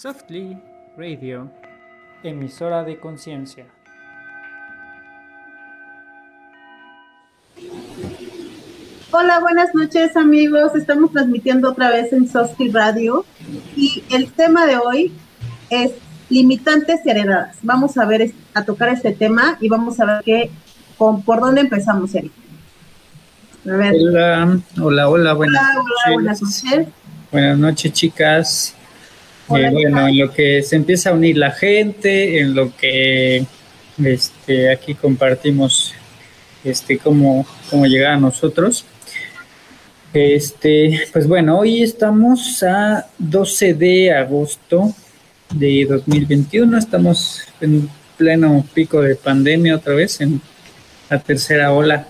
Softly Radio, emisora de conciencia. Hola, buenas noches amigos. Estamos transmitiendo otra vez en Softly Radio y el tema de hoy es limitantes heredadas. Vamos a ver a tocar este tema y vamos a ver qué con, por dónde empezamos, Eric. Hola, hola, hola, buenas, hola, buenas noches. Buenas noches, chicas. Eh, bueno, en lo que se empieza a unir la gente, en lo que este, aquí compartimos este, cómo, cómo llegar a nosotros. Este, pues bueno, hoy estamos a 12 de agosto de 2021, estamos en pleno pico de pandemia otra vez, en la tercera ola.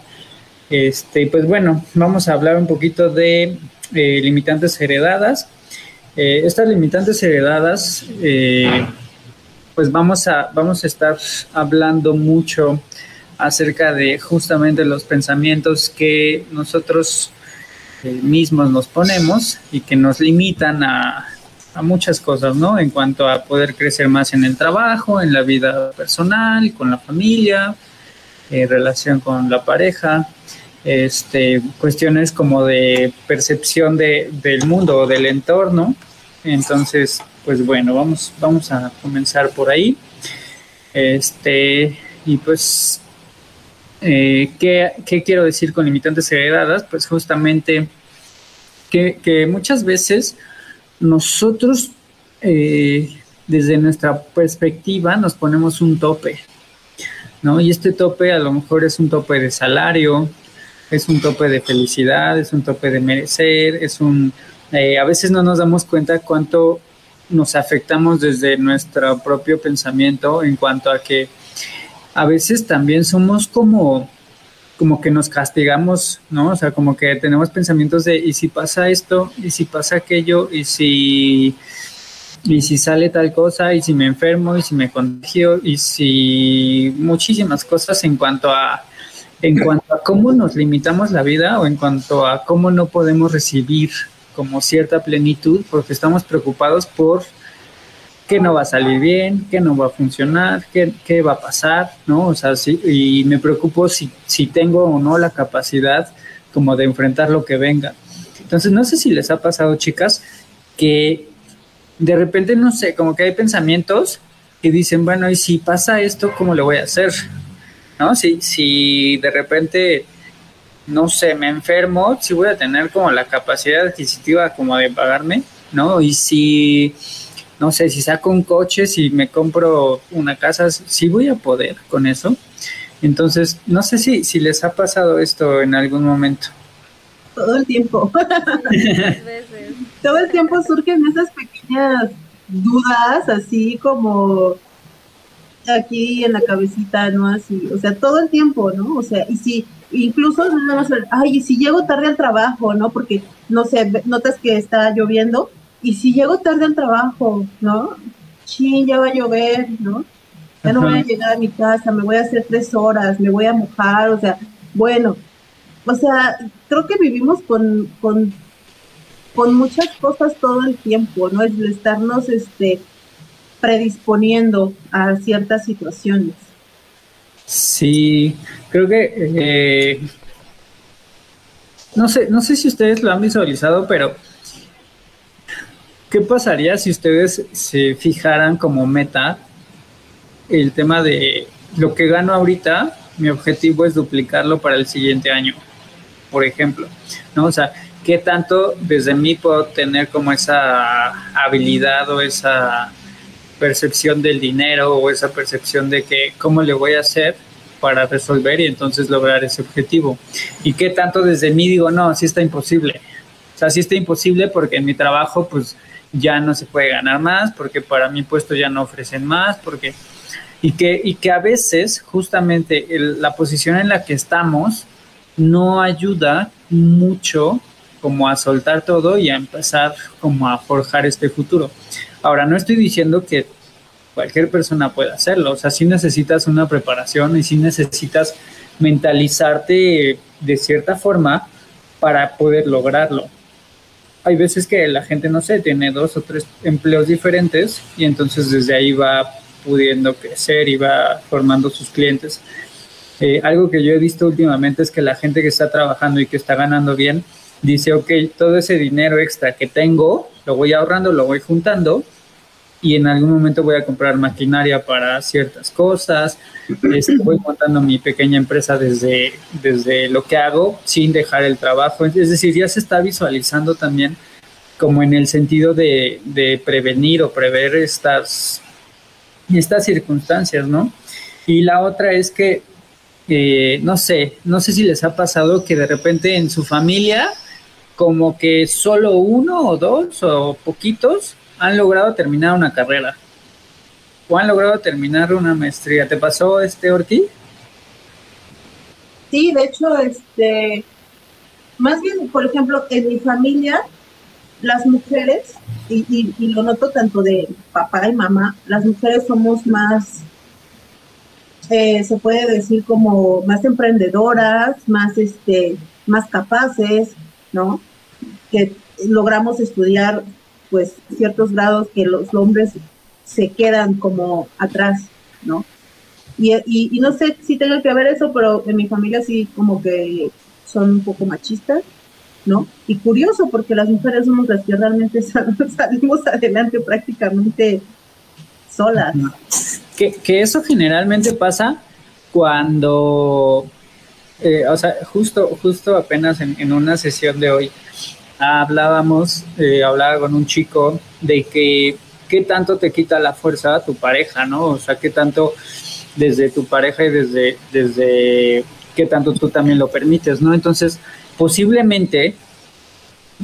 Este, pues bueno, vamos a hablar un poquito de eh, limitantes heredadas eh, estas limitantes heredadas, eh, pues vamos a, vamos a estar hablando mucho acerca de justamente los pensamientos que nosotros eh, mismos nos ponemos y que nos limitan a, a, muchas cosas, ¿no? En cuanto a poder crecer más en el trabajo, en la vida personal, con la familia, en relación con la pareja, este, cuestiones como de percepción de, del mundo o del entorno entonces, pues bueno, vamos, vamos a comenzar por ahí. Este, y pues, eh, ¿qué, quiero decir con limitantes heredadas? Pues justamente que, muchas veces nosotros, eh, desde nuestra perspectiva, nos ponemos un tope, ¿no? Y este tope a lo mejor es un tope de salario, es un tope de felicidad, es un tope de merecer, es un eh, a veces no nos damos cuenta cuánto nos afectamos desde nuestro propio pensamiento en cuanto a que a veces también somos como como que nos castigamos, ¿no? O sea, como que tenemos pensamientos de y si pasa esto, y si pasa aquello, y si y si sale tal cosa, y si me enfermo, y si me contagio, y si muchísimas cosas en cuanto a en cuanto a cómo nos limitamos la vida o en cuanto a cómo no podemos recibir como cierta plenitud porque estamos preocupados por qué no va a salir bien, qué no va a funcionar, qué, qué va a pasar, ¿no? O sea, sí, y me preocupo si, si tengo o no la capacidad como de enfrentar lo que venga. Entonces, no sé si les ha pasado, chicas, que de repente, no sé, como que hay pensamientos que dicen, bueno, y si pasa esto, ¿cómo le voy a hacer? ¿No? Si, si de repente no sé, me enfermo, si voy a tener como la capacidad adquisitiva como de pagarme, ¿no? Y si, no sé, si saco un coche, si me compro una casa, si voy a poder con eso. Entonces, no sé si, si les ha pasado esto en algún momento. Todo el tiempo. Todo el tiempo surgen esas pequeñas dudas, así como aquí en la cabecita, ¿no? Así, o sea, todo el tiempo, ¿no? O sea, y si incluso ay, y si llego tarde al trabajo, ¿no? Porque, no sé, notas que está lloviendo, y si llego tarde al trabajo, ¿no? Sí, ya va a llover, ¿no? Ya no voy a llegar a mi casa, me voy a hacer tres horas, me voy a mojar, o sea, bueno, o sea, creo que vivimos con, con, con muchas cosas todo el tiempo, ¿no? Es estarnos, este, predisponiendo a ciertas situaciones. Sí, creo que eh, no sé, no sé si ustedes lo han visualizado, pero ¿qué pasaría si ustedes se fijaran como meta el tema de lo que gano ahorita? Mi objetivo es duplicarlo para el siguiente año, por ejemplo, ¿no? O sea, ¿qué tanto desde mí puedo tener como esa habilidad o esa percepción del dinero o esa percepción de que cómo le voy a hacer para resolver y entonces lograr ese objetivo. Y qué tanto desde mí digo, no, sí está imposible. O sea, sí está imposible porque en mi trabajo pues ya no se puede ganar más, porque para mi puesto ya no ofrecen más, porque... Y que, y que a veces justamente la posición en la que estamos no ayuda mucho como a soltar todo y a empezar como a forjar este futuro. Ahora, no estoy diciendo que cualquier persona puede hacerlo, o sea, sí necesitas una preparación y sí necesitas mentalizarte de cierta forma para poder lograrlo. hay veces que la gente, no sé, tiene dos o tres empleos diferentes y entonces desde ahí va pudiendo crecer y va formando sus clientes. Eh, algo que yo he visto últimamente es que la gente que está trabajando y que está ganando bien dice, ok, todo ese dinero extra que tengo, lo voy ahorrando, lo voy juntando y en algún momento voy a comprar maquinaria para ciertas cosas, este, voy montando mi pequeña empresa desde, desde lo que hago sin dejar el trabajo. Es decir, ya se está visualizando también como en el sentido de, de prevenir o prever estas, estas circunstancias, ¿no? Y la otra es que, eh, no sé, no sé si les ha pasado que de repente en su familia, como que solo uno o dos o poquitos han logrado terminar una carrera o han logrado terminar una maestría. ¿Te pasó este Ortiz? Sí, de hecho, este, más bien, por ejemplo, en mi familia, las mujeres, y, lo noto tanto de papá y mamá, las mujeres somos más, eh, se puede decir como más emprendedoras, más, este, más capaces, ¿no? Que logramos estudiar pues ciertos grados que los hombres se quedan como atrás, ¿no? Y, no sé si tenga que ver eso, pero en mi familia sí como que son un poco machistas, ¿no? Y curioso porque las mujeres somos las que realmente salimos adelante prácticamente solas. Que, que eso generalmente pasa cuando, eh, o sea, justo, justo apenas en, en una sesión de hoy, hablábamos, eh, hablaba con un chico de que qué tanto te quita la fuerza a tu pareja, ¿no? O sea, qué tanto desde tu pareja y desde, desde qué tanto tú también lo permites, ¿no? Entonces, posiblemente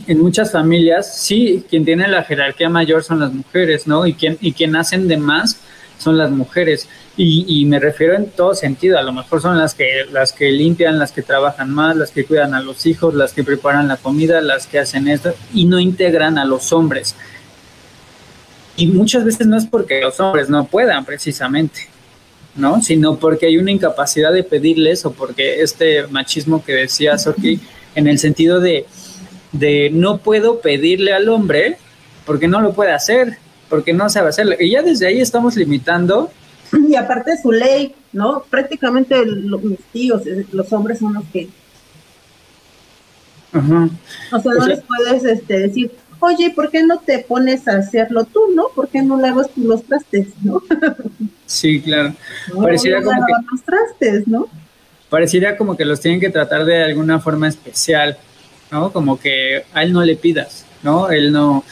en muchas familias, sí, quien tiene la jerarquía mayor son las mujeres, ¿no? Y quien, y quien hacen de más son las mujeres. Y, me refiero en todo sentido, a lo mejor son las que, las que limpian, las que trabajan más, las que cuidan a los hijos, las que preparan la comida, las que hacen esto, y no integran a los hombres. Y muchas veces no es porque los hombres no puedan precisamente, ¿no? Sino porque hay una incapacidad de pedirles o porque este machismo que decía Soki, en el sentido de, de no puedo pedirle al hombre porque no lo puede hacer, porque no sabe hacerlo. Y ya desde ahí estamos limitando y aparte su ley, ¿no? Prácticamente los, mis tíos, eh, los hombres son los que... O sea, no les puedes este, decir, oye, ¿por qué no te pones a hacerlo tú, no? ¿Por qué no lavas tú los trastes, no? Sí, claro. Pareciera como que... los trastes, ¿no? Pareciera como que los tienen que tratar de alguna forma especial, ¿no? Como que a él no le pidas, ¿no? Él no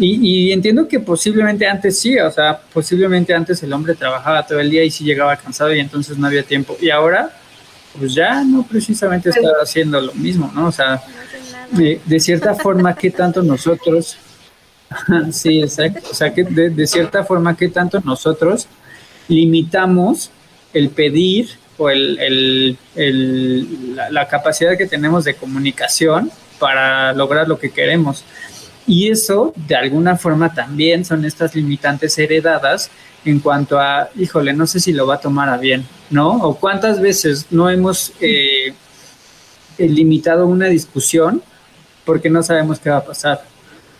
y, entiendo que posiblemente antes sí, o sea, posiblemente antes el hombre trabajaba todo el día y sí llegaba cansado y entonces no había tiempo. Y ahora, pues ya no precisamente está haciendo lo mismo, ¿no? O sea, de, cierta forma, ¿qué tanto nosotros, sí, exacto, o sea, que de, cierta forma, ¿qué tanto nosotros limitamos el pedir o el, la, la capacidad que tenemos de comunicación para lograr lo que queremos? Y eso, de alguna forma, también son estas limitantes heredadas en cuanto a, híjole, no sé si lo va a tomar a bien, ¿no? O cuántas veces no hemos eh, limitado una discusión porque no sabemos qué va a pasar,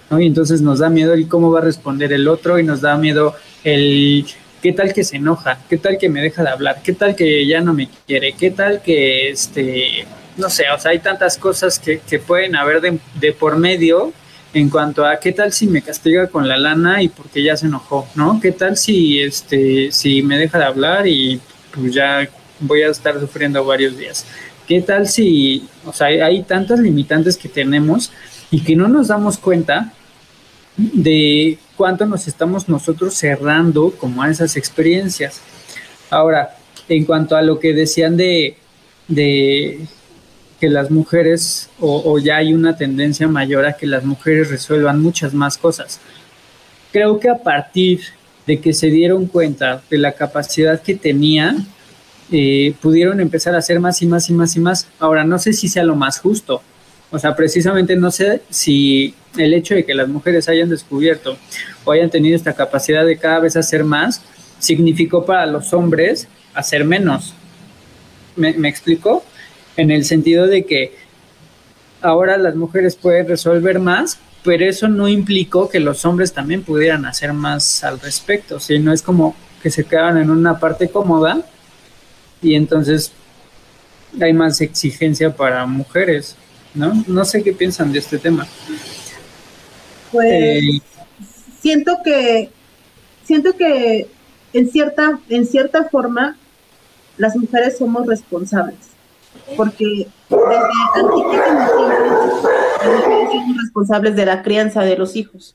¿no? Y entonces nos da miedo el cómo va a responder el otro y nos da miedo el qué tal que se enoja, qué tal que me deja de hablar, qué tal que ya no me quiere, qué tal que, este, no sé, o sea, hay tantas cosas que, que pueden haber de, de por medio en cuanto a qué tal si me castiga con la lana y porque ya se enojó, ¿no? ¿Qué tal si este si me deja de hablar y pues ya voy a estar sufriendo varios días? ¿Qué tal si, o sea, hay, tantas limitantes que tenemos y que no nos damos cuenta de cuánto nos estamos nosotros cerrando como a esas experiencias? Ahora, en cuanto a lo que decían de, de que las mujeres, o, ya hay una tendencia mayor a que las mujeres resuelvan muchas más cosas. Creo que a partir de que se dieron cuenta de la capacidad que tenían, eh, pudieron empezar a hacer más y más y más y más. Ahora, no sé si sea lo más justo. O sea, precisamente no sé si el hecho de que las mujeres hayan descubierto o hayan tenido esta capacidad de cada vez hacer más, significó para los hombres hacer menos. ¿Me, me explico? En el sentido de que ahora las mujeres pueden resolver más pero eso no implicó que los hombres también pudieran hacer más al respecto, sino es como que se quedaron en una parte cómoda y entonces hay más exigencia para mujeres, ¿no? No sé qué piensan de este tema. Pues eh, siento que siento que en cierta en cierta forma las mujeres somos responsables porque desde tiempos las mujeres somos responsables de la crianza de los hijos.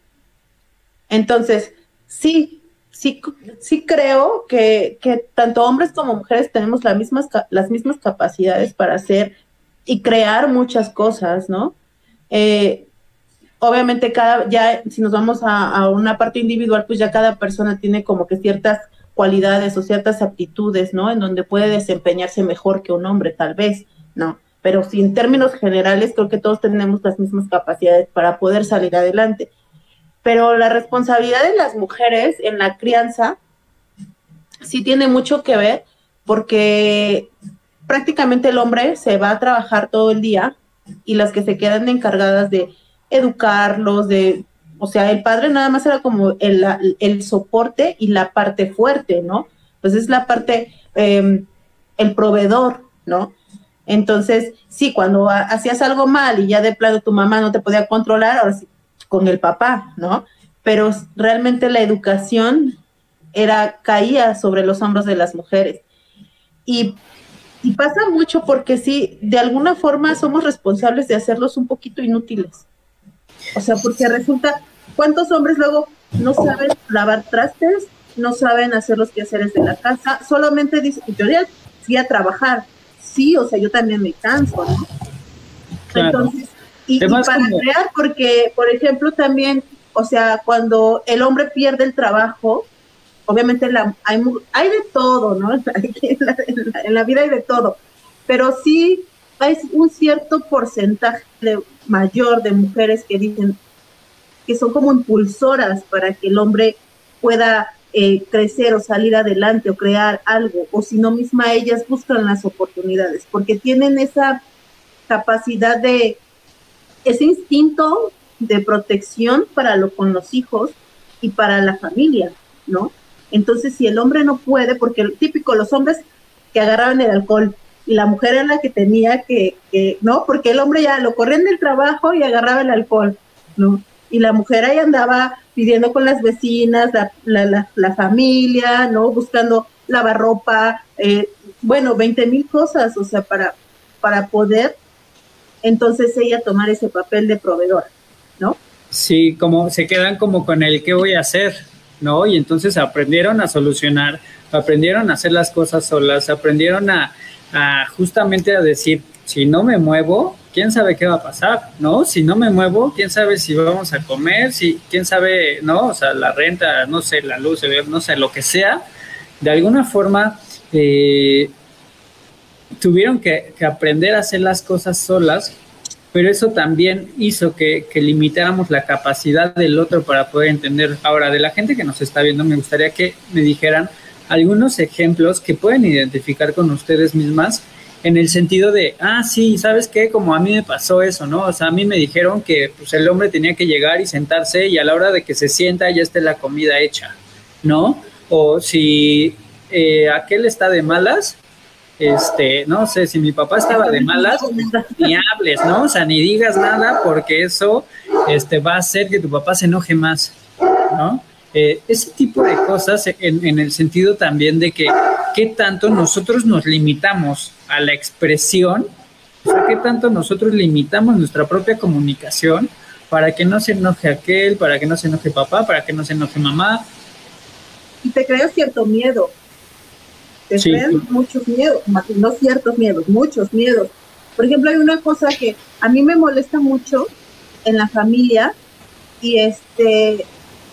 Entonces, sí, sí, sí creo que, que tanto hombres como mujeres tenemos las mismas, las mismas capacidades para hacer y crear muchas cosas, ¿no? Eh, obviamente cada, ya si nos vamos a, una parte individual, pues ya cada persona tiene como que ciertas cualidades o ciertas aptitudes, ¿no? En donde puede desempeñarse mejor que un hombre, tal vez, ¿no? Pero si en términos generales creo que todos tenemos las mismas capacidades para poder salir adelante. Pero la responsabilidad de las mujeres en la crianza sí tiene mucho que ver porque prácticamente el hombre se va a trabajar todo el día y las que se quedan encargadas de educarlos, de, o sea, el padre nada más era como el, el soporte y la parte fuerte, ¿no? Pues es la parte, em, el proveedor, ¿no? Entonces, sí, cuando hacías algo mal y ya de plano tu mamá no te podía controlar, ahora sí, con el papá, ¿no? Pero realmente la educación era, caía sobre los hombros de las mujeres. Y, y pasa mucho porque sí, de alguna forma somos responsables de hacerlos un poquito inútiles. O sea, porque resulta, ¿cuántos hombres luego no saben lavar trastes, no saben hacer los quehaceres de la casa, solamente dicen, yo ya fui a trabajar, sí, o sea, yo también me canso, ¿no? Entonces, y, para crear, porque, por ejemplo, también, o sea, cuando el hombre pierde el trabajo, obviamente la, hay, hay de todo, ¿no? en, la, vida hay de todo, pero sí hay un cierto porcentaje mayor de mujeres que dicen que son como impulsoras para que el hombre pueda eh, crecer o salir adelante o crear algo, o si no misma ellas buscan las oportunidades, porque tienen esa capacidad de, ese instinto de protección para lo con los hijos y para la familia, ¿no? Entonces, si el hombre no puede, porque típico, los hombres que agarraban el alcohol la mujer era la que tenía que, que, ¿no? Porque el hombre ya lo corrían del trabajo y agarraba el alcohol, ¿no? y la mujer ahí andaba pidiendo con las vecinas, la, la, familia, ¿no? Buscando lavarropa, eh, bueno, 20 mil cosas, o sea, para, para poder entonces ella tomar ese papel de proveedora, ¿no? Sí, como se quedan como con el qué voy a hacer, ¿no? Y entonces aprendieron a solucionar, aprendieron a hacer las cosas solas, aprendieron a, a justamente a decir, si no me muevo, quién sabe qué va a pasar, ¿no? Si no me muevo, quién sabe si vamos a comer, si quién sabe, ¿no? O sea, la renta, no sé, la luz, no sé, lo que sea, de alguna forma eh, tuvieron que, aprender a hacer las cosas solas, pero eso también hizo que, que, limitáramos la capacidad del otro para poder entender. Ahora, de la gente que nos está viendo, me gustaría que me dijeran algunos ejemplos que pueden identificar con ustedes mismas en el sentido de, ah, sí, ¿sabes qué? Como a mí me pasó eso, ¿no? O sea, a mí me dijeron que pues, el hombre tenía que llegar y sentarse y a la hora de que se sienta ya esté la comida hecha, ¿no? O si eh, aquel está de malas, este, no sé, si mi papá estaba de malas, ni hables, ¿no? O sea, ni digas nada porque eso este, va a hacer que tu papá se enoje más, ¿no? Eh, ese tipo de cosas en, en, el sentido también de que qué tanto nosotros nos limitamos a la expresión, o sea, qué tanto nosotros limitamos nuestra propia comunicación para que no se enoje aquel, para que no se enoje papá, para que no se enoje mamá. Y te crea cierto miedo. Te crean muchos miedos, no ciertos miedos, muchos miedos. Por ejemplo, hay una cosa que a mí me molesta mucho en la familia y este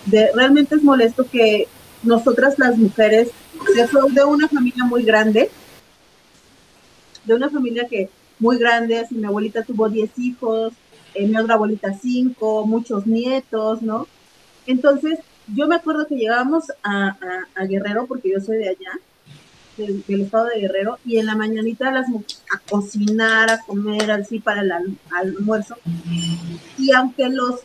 realmente es molesto que nosotras las mujeres, o de una familia muy grande, de una familia que muy grande, así mi abuelita tuvo 10 hijos, eh, mi otra abuelita 5, muchos nietos, ¿no? Entonces, yo me acuerdo que llegábamos a, Guerrero, porque yo soy de allá, del, estado de Guerrero y en la mañanita las a cocinar, a comer así para el almuerzo. Y aunque los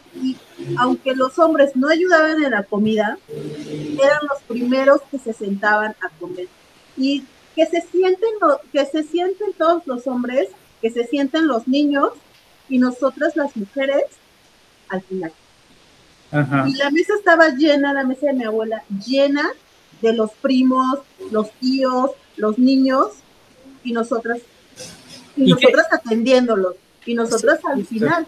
aunque los hombres no ayudaban en la comida, eran los primeros que se sentaban a comer. Y que se sienten que se sienten todos los hombres, que se sienten los niños y nosotras las mujeres al final. Y la mesa estaba llena, la mesa de mi abuela, llena de los primos, los tíos, los niños, y nosotras, y, nosotras atendiéndolos, y nosotras al final.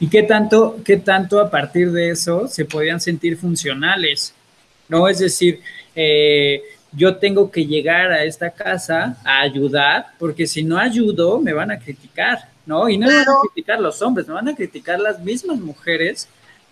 ¿Y qué tanto, qué tanto a partir de eso se podían sentir funcionales? ¿No? Es decir, eh, yo tengo que llegar a esta casa a ayudar, porque si no ayudo, me van a criticar, ¿no? Y no me van a criticar los hombres, me van a criticar las mismas mujeres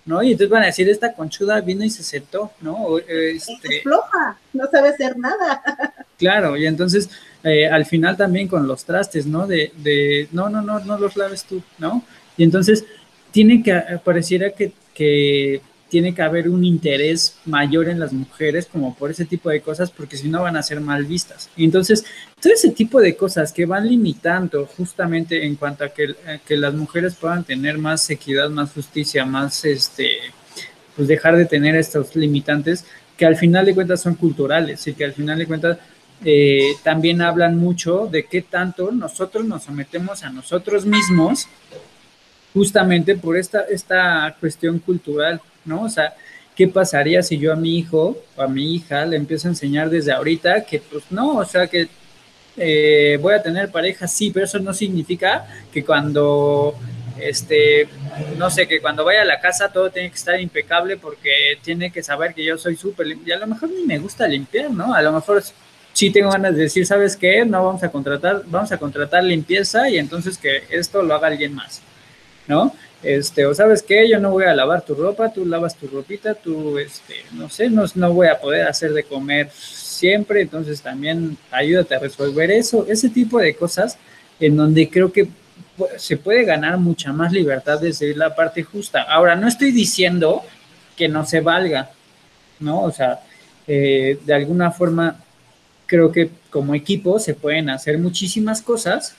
¿no? Y entonces van a decir, esta conchuda vino y se sentó, ¿no? Este, es floja, no sabe hacer nada. Claro, y entonces eh, al final también con los trastes, ¿no? De, de, no, no, no, no los laves tú, ¿no? Y entonces tiene que, pareciera que, que tiene que haber un interés mayor en las mujeres como por ese tipo de cosas, porque si no van a ser mal vistas. Entonces, todo ese tipo de cosas que van limitando justamente en cuanto a que, que las mujeres puedan tener más equidad, más justicia, más, este, pues dejar de tener estos limitantes que al final de cuentas son culturales y que al final de cuentas eh, también hablan mucho de qué tanto nosotros nos sometemos a nosotros mismos justamente por esta, esta cuestión cultural ¿no? O sea, ¿qué pasaría si yo a mi hijo o a mi hija le empiezo a enseñar desde ahorita que, pues no, o sea, que eh, voy a tener pareja, sí, pero eso no significa que cuando, este, no sé, que cuando vaya a la casa todo tiene que estar impecable porque tiene que saber que yo soy súper y a lo mejor ni me gusta limpiar, ¿no? A lo mejor sí tengo ganas de decir, ¿sabes qué? No vamos a contratar, vamos a contratar limpieza y entonces que esto lo haga alguien más, ¿no? Este, o sabes qué, yo no voy a lavar tu ropa, tú lavas tu ropita, tú, este, no sé, no, no voy a poder hacer de comer siempre, entonces también ayúdate a resolver eso, ese tipo de cosas en donde creo que se puede ganar mucha más libertad desde la parte justa. Ahora, no estoy diciendo que no se valga, ¿no? O sea, eh, de alguna forma creo que como equipo se pueden hacer muchísimas cosas,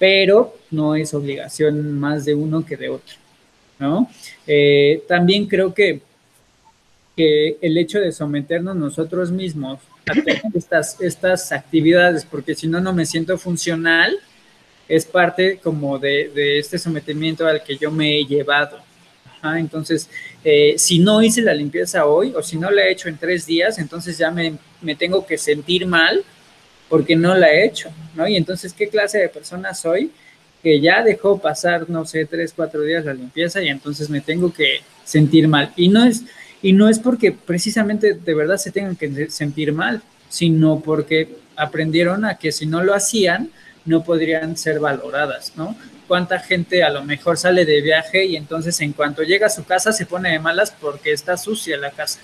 pero no es obligación más de uno que de otro. ¿no? Eh, también creo que, que el hecho de someternos nosotros mismos a estas, estas actividades, porque si no, no me siento funcional, es parte como de, este sometimiento al que yo me he llevado. entonces, eh, si no hice la limpieza hoy o si no la he hecho en tres días, entonces ya me, me, tengo que sentir mal porque no la he hecho, ¿no? Y entonces, ¿qué clase de persona soy? que ya dejó pasar, no sé, tres, cuatro días la limpieza y entonces me tengo que sentir mal. Y no es, y no es porque precisamente de verdad se tengan que sentir mal, sino porque aprendieron a que si no lo hacían, no podrían ser valoradas, ¿no? Cuánta gente a lo mejor sale de viaje y entonces en cuanto llega a su casa se pone de malas porque está sucia la casa.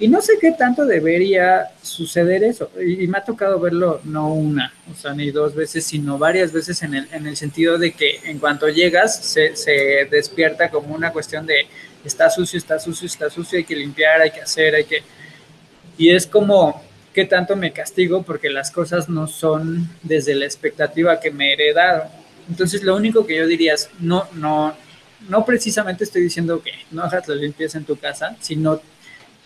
Y no sé qué tanto debería suceder eso. Y, me ha tocado verlo no una, o sea, ni dos veces, sino varias veces en el, en el sentido de que en cuanto llegas se, se despierta como una cuestión de está sucio, está sucio, está sucio, hay que limpiar, hay que hacer, hay que... Y es como, ¿qué tanto me castigo? Porque las cosas no son desde la expectativa que me heredaron. Entonces, lo único que yo diría es, no, no, no precisamente estoy diciendo que no hagas la limpieza en tu casa, sino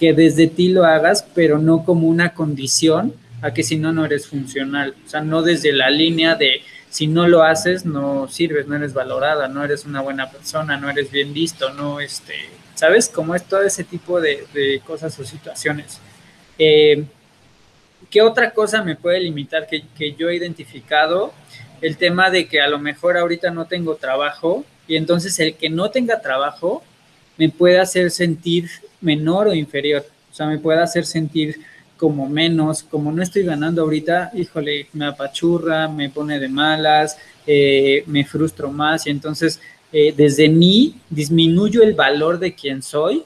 que desde ti lo hagas, pero no como una condición a que si no, no eres funcional. O sea, no desde la línea de si no lo haces, no sirves, no eres valorada, no eres una buena persona, no eres bien visto, no, este, ¿sabes? Como es todo ese tipo de, cosas o situaciones. Eh, ¿Qué otra cosa me puede limitar que, que yo he identificado? El tema de que a lo mejor ahorita no tengo trabajo y entonces el que no tenga trabajo me puede hacer sentir menor o inferior. O sea, me puede hacer sentir como menos, como no estoy ganando ahorita, híjole, me apachurra, me pone de malas, eh, me frustro más y entonces eh, desde mí disminuyo el valor de quien soy,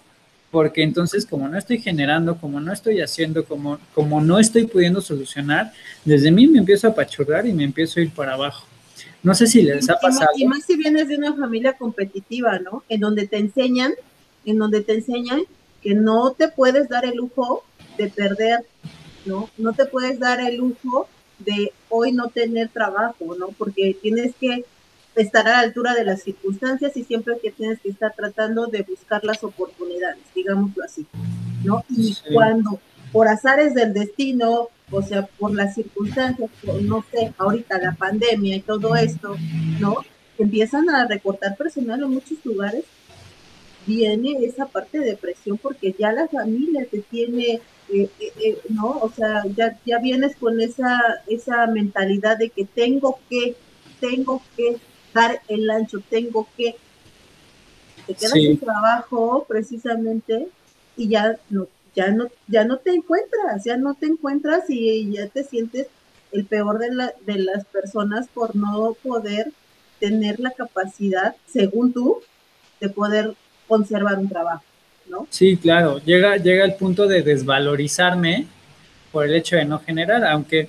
porque entonces como no estoy generando, como no estoy haciendo, como, como no estoy pudiendo solucionar, desde mí me empiezo a apachurrar y me empiezo a ir para abajo. No sé si les ha pasado. Y más si vienes de una familia competitiva, ¿no? En donde te enseñan, en donde te enseñan que no te puedes dar el lujo de perder ¿no? No te puedes dar el lujo de hoy no tener trabajo, ¿no? Porque tienes que estar a la altura de las circunstancias y siempre que tienes que estar tratando de buscar las oportunidades, digámoslo así, ¿no? Y cuando por azares del destino, o sea, por las circunstancias, no sé, ahorita la pandemia y todo esto, ¿no? Empiezan a recortar personal en muchos lugares, viene esa parte de presión porque ya la familia te tiene eh, eh, eh, ¿no? O sea, ya, ya vienes con esa, esa mentalidad de que tengo que, tengo que dar el ancho, tengo que, te quedas sin trabajo precisamente y ya no, ya no, ya no te encuentras, ya no te encuentras y ya te sientes el peor de, la, de las personas por no poder tener la capacidad, según tú, de poder conservar un trabajo. Sí, claro, llega, llega el punto de desvalorizarme por el hecho de no generar, aunque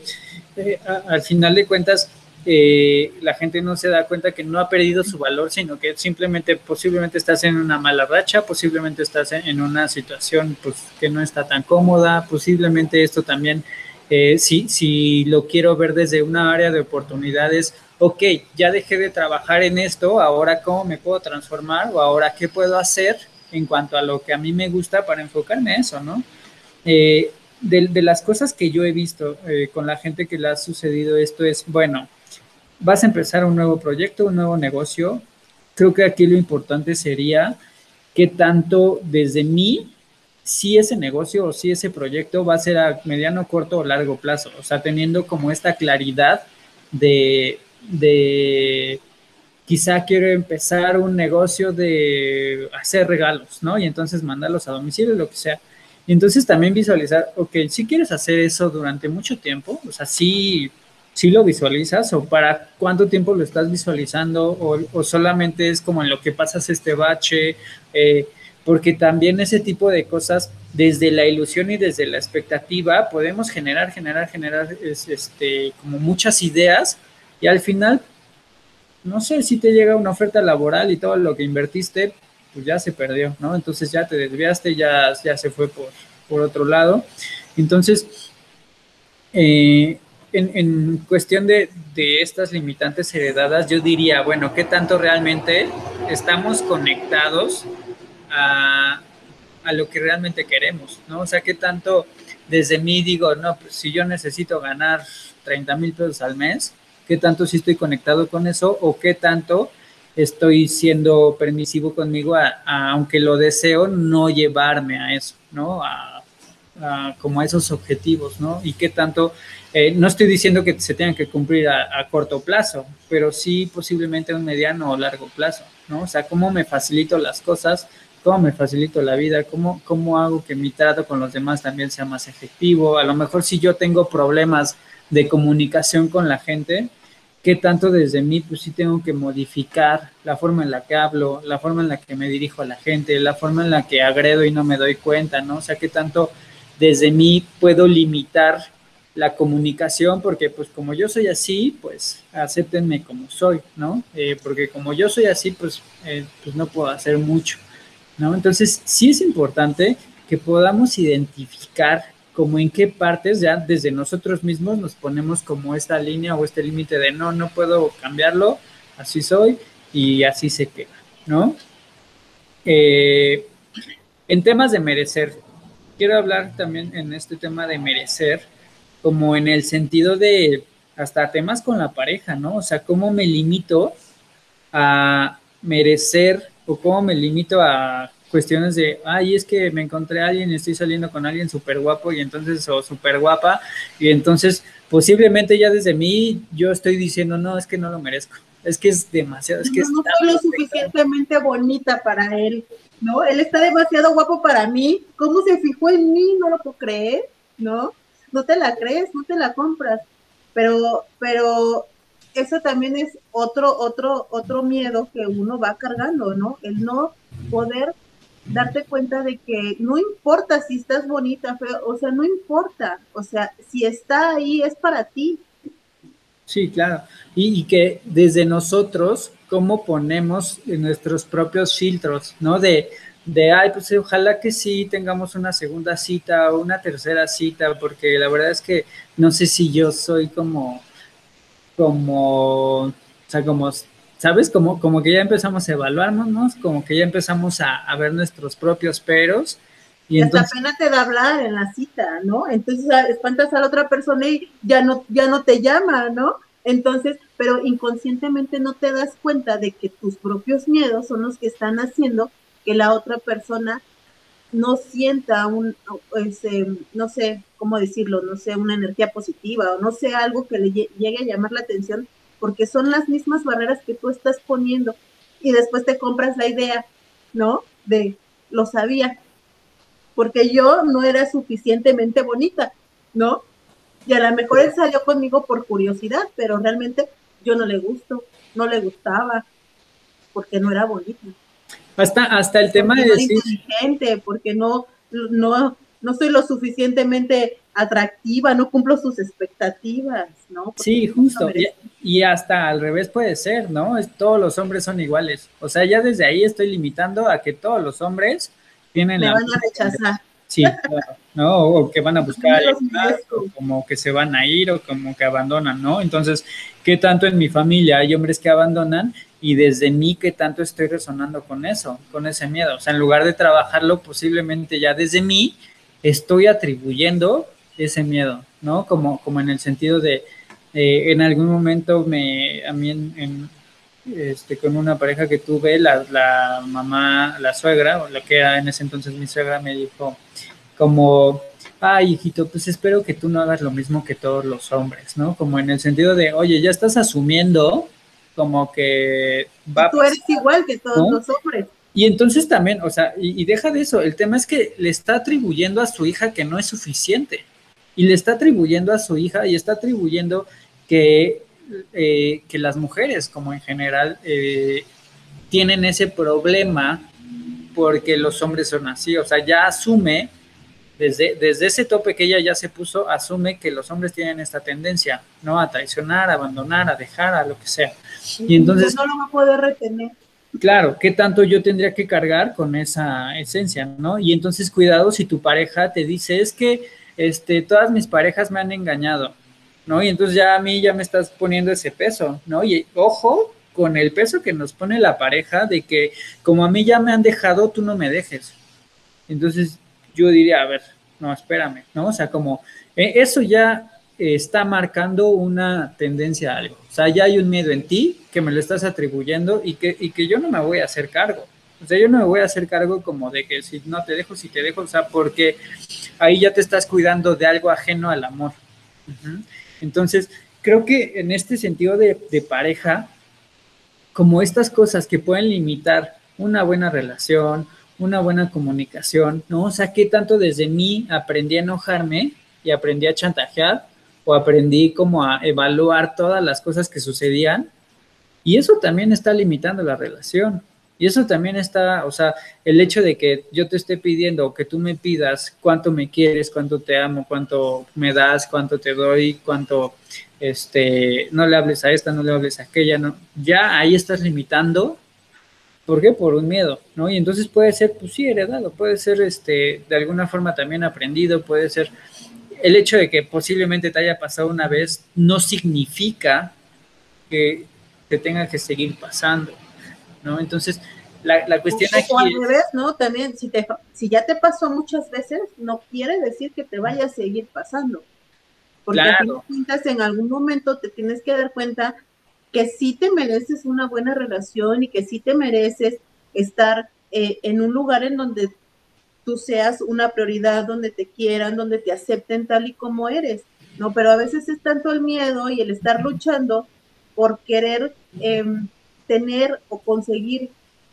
eh, al final de cuentas eh, la gente no se da cuenta que no ha perdido su valor, sino que simplemente posiblemente estás en una mala racha, posiblemente estás en, una situación pues, que no está tan cómoda, posiblemente esto también, eh, si, si lo quiero ver desde una área de oportunidades, ok, ya dejé de trabajar en esto, ahora cómo me puedo transformar o ahora qué puedo hacer en cuanto a lo que a mí me gusta para enfocarme en eso, ¿no? Eh, de, las cosas que yo he visto eh, con la gente que le ha sucedido esto es, bueno, vas a empezar un nuevo proyecto, un nuevo negocio. Creo que aquí lo importante sería que tanto desde mí, si ese negocio o si ese proyecto va a ser a mediano, corto o largo plazo, o sea, teniendo como esta claridad de, de quizá quiero empezar un negocio de hacer regalos, ¿no? Y entonces mandarlos a domicilio, lo que sea. Y entonces también visualizar, ok, si quieres hacer eso durante mucho tiempo, o sea, sí, sí lo visualizas o para cuánto tiempo lo estás visualizando o, solamente es como en lo que pasas este bache, eh, porque también ese tipo de cosas, desde la ilusión y desde la expectativa, podemos generar, generar, generar este, como muchas ideas y al final no sé, si te llega una oferta laboral y todo lo que invertiste, pues ya se perdió, ¿no? Entonces ya te desviaste, ya, ya se fue por, por otro lado. Entonces, eh, en, cuestión de, de, estas limitantes heredadas, yo diría, bueno, ¿qué tanto realmente estamos conectados a, a lo que realmente queremos, ¿no? O sea, ¿qué tanto desde mí digo, no, pues si yo necesito ganar 30 mil pesos al mes, qué tanto sí estoy conectado con eso o qué tanto estoy siendo permisivo conmigo, aunque lo deseo, no llevarme a eso, ¿no? A, como a esos objetivos, ¿no? Y qué tanto, eh, no estoy diciendo que se tengan que cumplir a, corto plazo, pero sí posiblemente a un mediano o largo plazo, ¿no? O sea, cómo me facilito las cosas, cómo me facilito la vida, cómo, cómo hago que mi trato con los demás también sea más efectivo. A lo mejor si yo tengo problemas de comunicación con la gente, qué tanto desde mí, pues sí tengo que modificar la forma en la que hablo, la forma en la que me dirijo a la gente, la forma en la que agredo y no me doy cuenta, ¿no? O sea, qué tanto desde mí puedo limitar la comunicación, porque pues como yo soy así, pues acéptenme como soy, ¿no? Eh, porque como yo soy así, pues, eh, pues no puedo hacer mucho, ¿no? Entonces, sí es importante que podamos identificar como en qué partes ya desde nosotros mismos nos ponemos como esta línea o este límite de no, no puedo cambiarlo, así soy y así se queda, ¿no? Eh, en temas de merecer, quiero hablar también en este tema de merecer, como en el sentido de hasta temas con la pareja, ¿no? O sea, cómo me limito a merecer o cómo me limito a cuestiones de, ay, es que me encontré a alguien y estoy saliendo con alguien súper guapo y entonces, o súper guapa, y entonces posiblemente ya desde mí yo estoy diciendo, no, es que no lo merezco, es que es demasiado, es que no, no soy lo suficientemente bonita para él, ¿no? Él está demasiado guapo para mí, ¿cómo se fijó en mí? No lo puedo creer, ¿no? No te la crees, no te la compras, pero, pero eso también es otro, otro, otro miedo que uno va cargando, ¿no? El no poder darte cuenta de que no importa si estás bonita, feo, o sea, no importa, o sea, si está ahí es para ti. Sí, claro, y, que desde nosotros, cómo ponemos nuestros propios filtros, ¿no? De, de, ay, pues ojalá que sí tengamos una segunda cita o una tercera cita, porque la verdad es que no sé si yo soy como, como, o sea, como, ¿sabes? Como, como que ya empezamos a evaluarnos, como que ya empezamos a, ver nuestros propios peros. Y, hasta pena te da hablar en la cita, ¿no? Entonces espantas a la otra persona y ya no, ya no te llama, ¿no? Entonces, pero inconscientemente no te das cuenta de que tus propios miedos son los que están haciendo que la otra persona no sienta un, ese, no sé cómo decirlo, no sé, una energía positiva o no sé, algo que le llegue a llamar la atención, porque son las mismas barreras que tú estás poniendo y después te compras la idea, ¿no? De, lo sabía, porque yo no era suficientemente bonita, ¿no? Y a lo mejor él salió conmigo por curiosidad, pero realmente yo no le gusto, no le gustaba, porque no era bonita. Hasta, hasta el tema de decir... inteligente, porque no, no, no soy lo suficientemente atractiva, no cumplo sus expectativas, ¿no? sí, justo. Y, hasta al revés puede ser, ¿no? Es, todos los hombres son iguales. O sea, ya desde ahí estoy limitando a que todos los hombres tienen Me la... van a rechazar. Sí, claro, ¿no? O que van a buscar o como que se van a ir, o como que abandonan, ¿no? Entonces, ¿qué tanto en mi familia hay hombres que abandonan? Y desde mí, ¿qué tanto estoy resonando con eso, con ese miedo? O sea, en lugar de trabajarlo posiblemente ya desde mí, estoy atribuyendo ese miedo, ¿no? Como, como en el sentido de, eh, en algún momento me, a mí en, este, con una pareja que tuve, la, la mamá, la suegra, o la que era en ese entonces mi suegra, me dijo como, ay, hijito, pues espero que tú no hagas lo mismo que todos los hombres, ¿no? Como en el sentido de, oye, ya estás asumiendo como que va... Tú eres igual que todos los hombres. Y entonces también, o sea, y, deja de eso, el tema es que le está atribuyendo a su hija que no es suficiente. Y le está atribuyendo a su hija y está atribuyendo que, eh, que las mujeres, como en general, eh, tienen ese problema porque los hombres son así. O sea, ya asume, desde, desde ese tope que ella ya se puso, asume que los hombres tienen esta tendencia, ¿no? A traicionar, a abandonar, a dejar, a lo que sea. Y entonces... No lo va a poder retener. Claro, ¿qué tanto yo tendría que cargar con esa esencia, no? Y entonces cuidado si tu pareja te dice, es que este, todas mis parejas me han engañado, ¿no? Y entonces ya a mí ya me estás poniendo ese peso, ¿no? Y ojo con el peso que nos pone la pareja de que como a mí ya me han dejado, tú no me dejes. Entonces yo diría, a ver, no, espérame, ¿no? O sea, como eh, eso ya está marcando una tendencia a algo. O sea, ya hay un miedo en ti que me lo estás atribuyendo y que, y que yo no me voy a hacer cargo. O sea, yo no me voy a hacer cargo como de que si no te dejo, si te dejo, o sea, porque ahí ya te estás cuidando de algo ajeno al amor. Entonces, creo que en este sentido de, de pareja, como estas cosas que pueden limitar una buena relación, una buena comunicación, ¿no? O sea, ¿qué tanto desde mí aprendí a enojarme y aprendí a chantajear o aprendí como a evaluar todas las cosas que sucedían y eso también está limitando la relación. Y eso también está, o sea, el hecho de que yo te esté pidiendo o que tú me pidas cuánto me quieres, cuánto te amo, cuánto me das, cuánto te doy, cuánto, este, no le hables a esta, no le hables a aquella, no, ya ahí estás limitando. ¿Por qué? Por un miedo, ¿no? Y entonces puede ser, pues sí, heredado, puede ser, este, de alguna forma también aprendido, puede ser el hecho de que posiblemente te haya pasado una vez no significa que te tenga que seguir pasando, ¿no? Entonces, la, la cuestión aquí al revés, ¿no? También, si, te, si ya te pasó muchas veces, no quiere decir que te vaya a seguir pasando. Porque claro. si en algún momento te tienes que dar cuenta que sí te mereces una buena relación y que sí te mereces estar eh, en un lugar en donde tú seas una prioridad, donde te quieran, donde te acepten tal y como eres, ¿no? Pero a veces es tanto el miedo y el estar luchando por querer em, tener o conseguir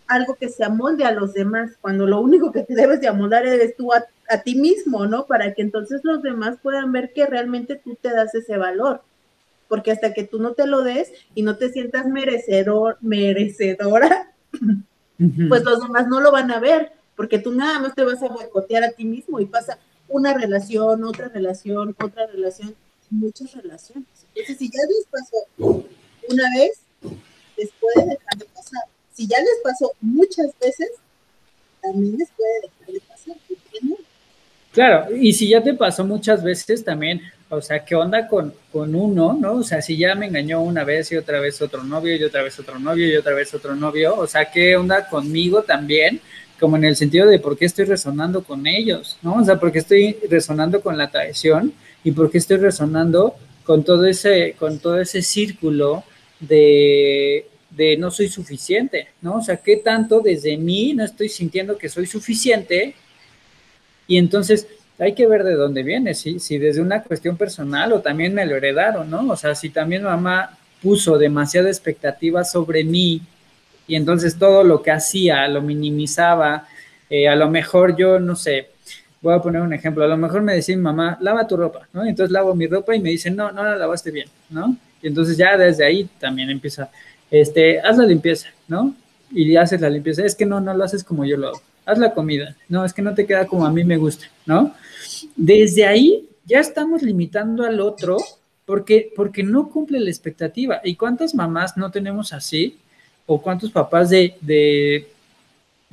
algo que se amolde a los demás, cuando lo único que te debes de amoldar eres tú a, ti mismo, ¿no? Para que entonces los demás puedan ver que realmente tú te das ese valor. Porque hasta que tú no te lo des y no te sientas merecedor, merecedora, pues los demás no lo van a ver porque tú nada más te vas a boicotear a ti mismo y pasa una relación, otra relación, otra relación, muchas relaciones. Entonces, si ya les pasó una vez, les puede dejar de pasar. Si ya les pasó muchas veces, también les puede dejar de pasar, Claro, y si ya te pasó muchas veces también, o sea, ¿qué onda con, con uno, no? O sea, si ya me engañó una vez y otra vez otro novio y otra vez otro novio y otra vez otro novio, o sea, ¿qué onda conmigo también? Como en el sentido de por qué estoy resonando con ellos, ¿no? O sea, porque estoy resonando con la traición y por qué estoy resonando con todo ese, con todo ese círculo de, de no soy suficiente, ¿no? O sea, ¿qué tanto desde mí no estoy sintiendo que soy suficiente y entonces hay que ver de dónde viene, si, si desde una cuestión personal o también me lo heredaron, ¿no? O sea, si también mamá puso demasiada expectativa sobre mí y entonces todo lo que hacía lo minimizaba, eh, a lo mejor yo, no sé, voy a poner un ejemplo, a lo mejor me decía mamá, lava tu ropa, ¿no? Entonces lavo mi ropa y me dicen, no, no la lavaste bien, ¿no? Y entonces ya desde ahí también empieza, este, haz la limpieza, ¿no? Y haces la limpieza, es que no, no lo haces como yo lo hago haz la comida. No, es que no te queda como a mí me gusta, ¿no? Desde ahí ya estamos limitando al otro porque, porque no cumple la expectativa. ¿Y cuántas mamás no tenemos así? ¿O cuántos papás de, de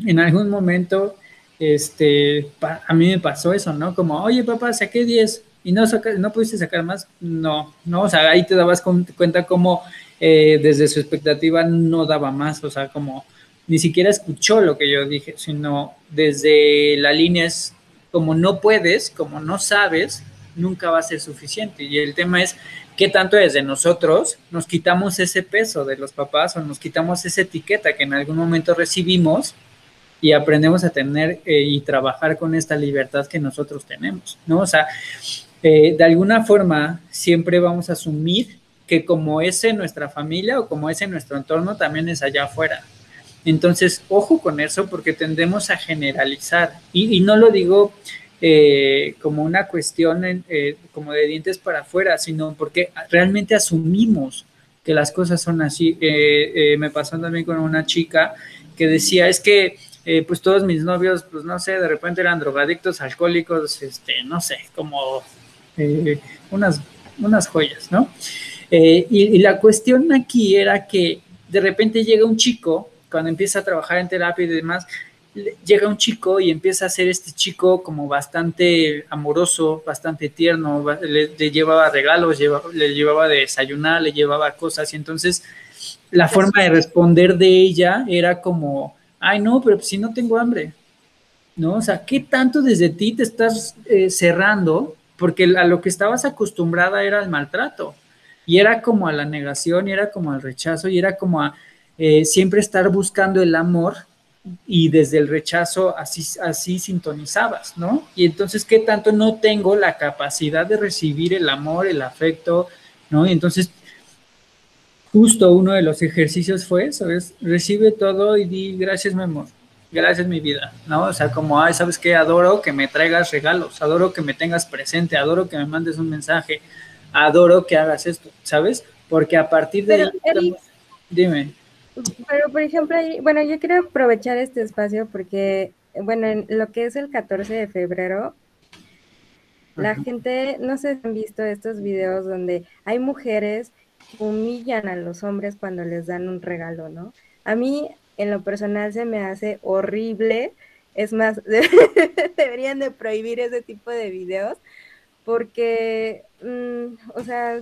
en algún momento, este, a mí me pasó eso, ¿no? Como, oye, papá, saqué 10 y no, no pudiste sacar más. No, no, o sea, ahí te dabas cuenta cómo eh, desde su expectativa no daba más, o sea, como ni siquiera escuchó lo que yo dije, sino desde la línea es como no puedes, como no sabes, nunca va a ser suficiente. Y el tema es qué tanto desde nosotros nos quitamos ese peso de los papás o nos quitamos esa etiqueta que en algún momento recibimos y aprendemos a tener eh, y trabajar con esta libertad que nosotros tenemos, ¿no? O sea, eh, de alguna forma siempre vamos a asumir que como es en nuestra familia o como es en nuestro entorno, también es allá afuera. Entonces, ojo con eso porque tendemos a generalizar. Y, no lo digo eh, como una cuestión eh, como de dientes para afuera, sino porque realmente asumimos que las cosas son así. Eh, me pasó también con una chica que decía, es que pues todos mis novios, pues no sé, de repente eran drogadictos, alcohólicos, este, no sé, como unas, unas joyas, ¿no? y la cuestión aquí era que de repente llega un chico cuando empieza a trabajar en terapia y demás, llega un chico y empieza a ser este chico como bastante amoroso, bastante tierno, le, llevaba regalos, le llevaba de desayunar, le llevaba cosas y entonces la forma de responder de ella era como, ay no, pero si no tengo hambre, ¿no? O sea, ¿qué tanto desde ti te estás eh, cerrando? Porque a lo que estabas acostumbrada era al maltrato y era como a la negación y era como al rechazo y era como a eh, siempre estar buscando el amor y desde el rechazo así, así sintonizabas, ¿no? Y entonces, ¿qué tanto no tengo la capacidad de recibir el amor, el afecto, ¿no? Y entonces, justo uno de los ejercicios fue, ¿sabes? Recibe todo y di gracias, mi amor, gracias, mi vida, ¿no? O sea, como, ay, ¿sabes qué? Adoro que me traigas regalos, adoro que me tengas presente, adoro que me mandes un mensaje, adoro que hagas esto, ¿sabes? Porque a partir de... dime. Pero, por ejemplo, bueno, yo quiero aprovechar este espacio porque, bueno, en lo que es el 14 de febrero, la gente, no sé si han visto estos videos donde hay mujeres que humillan a los hombres cuando les dan un regalo, ¿no? A mí, en lo personal, se me hace horrible. Es más, deberían de prohibir ese tipo de videos porque, mm, o sea,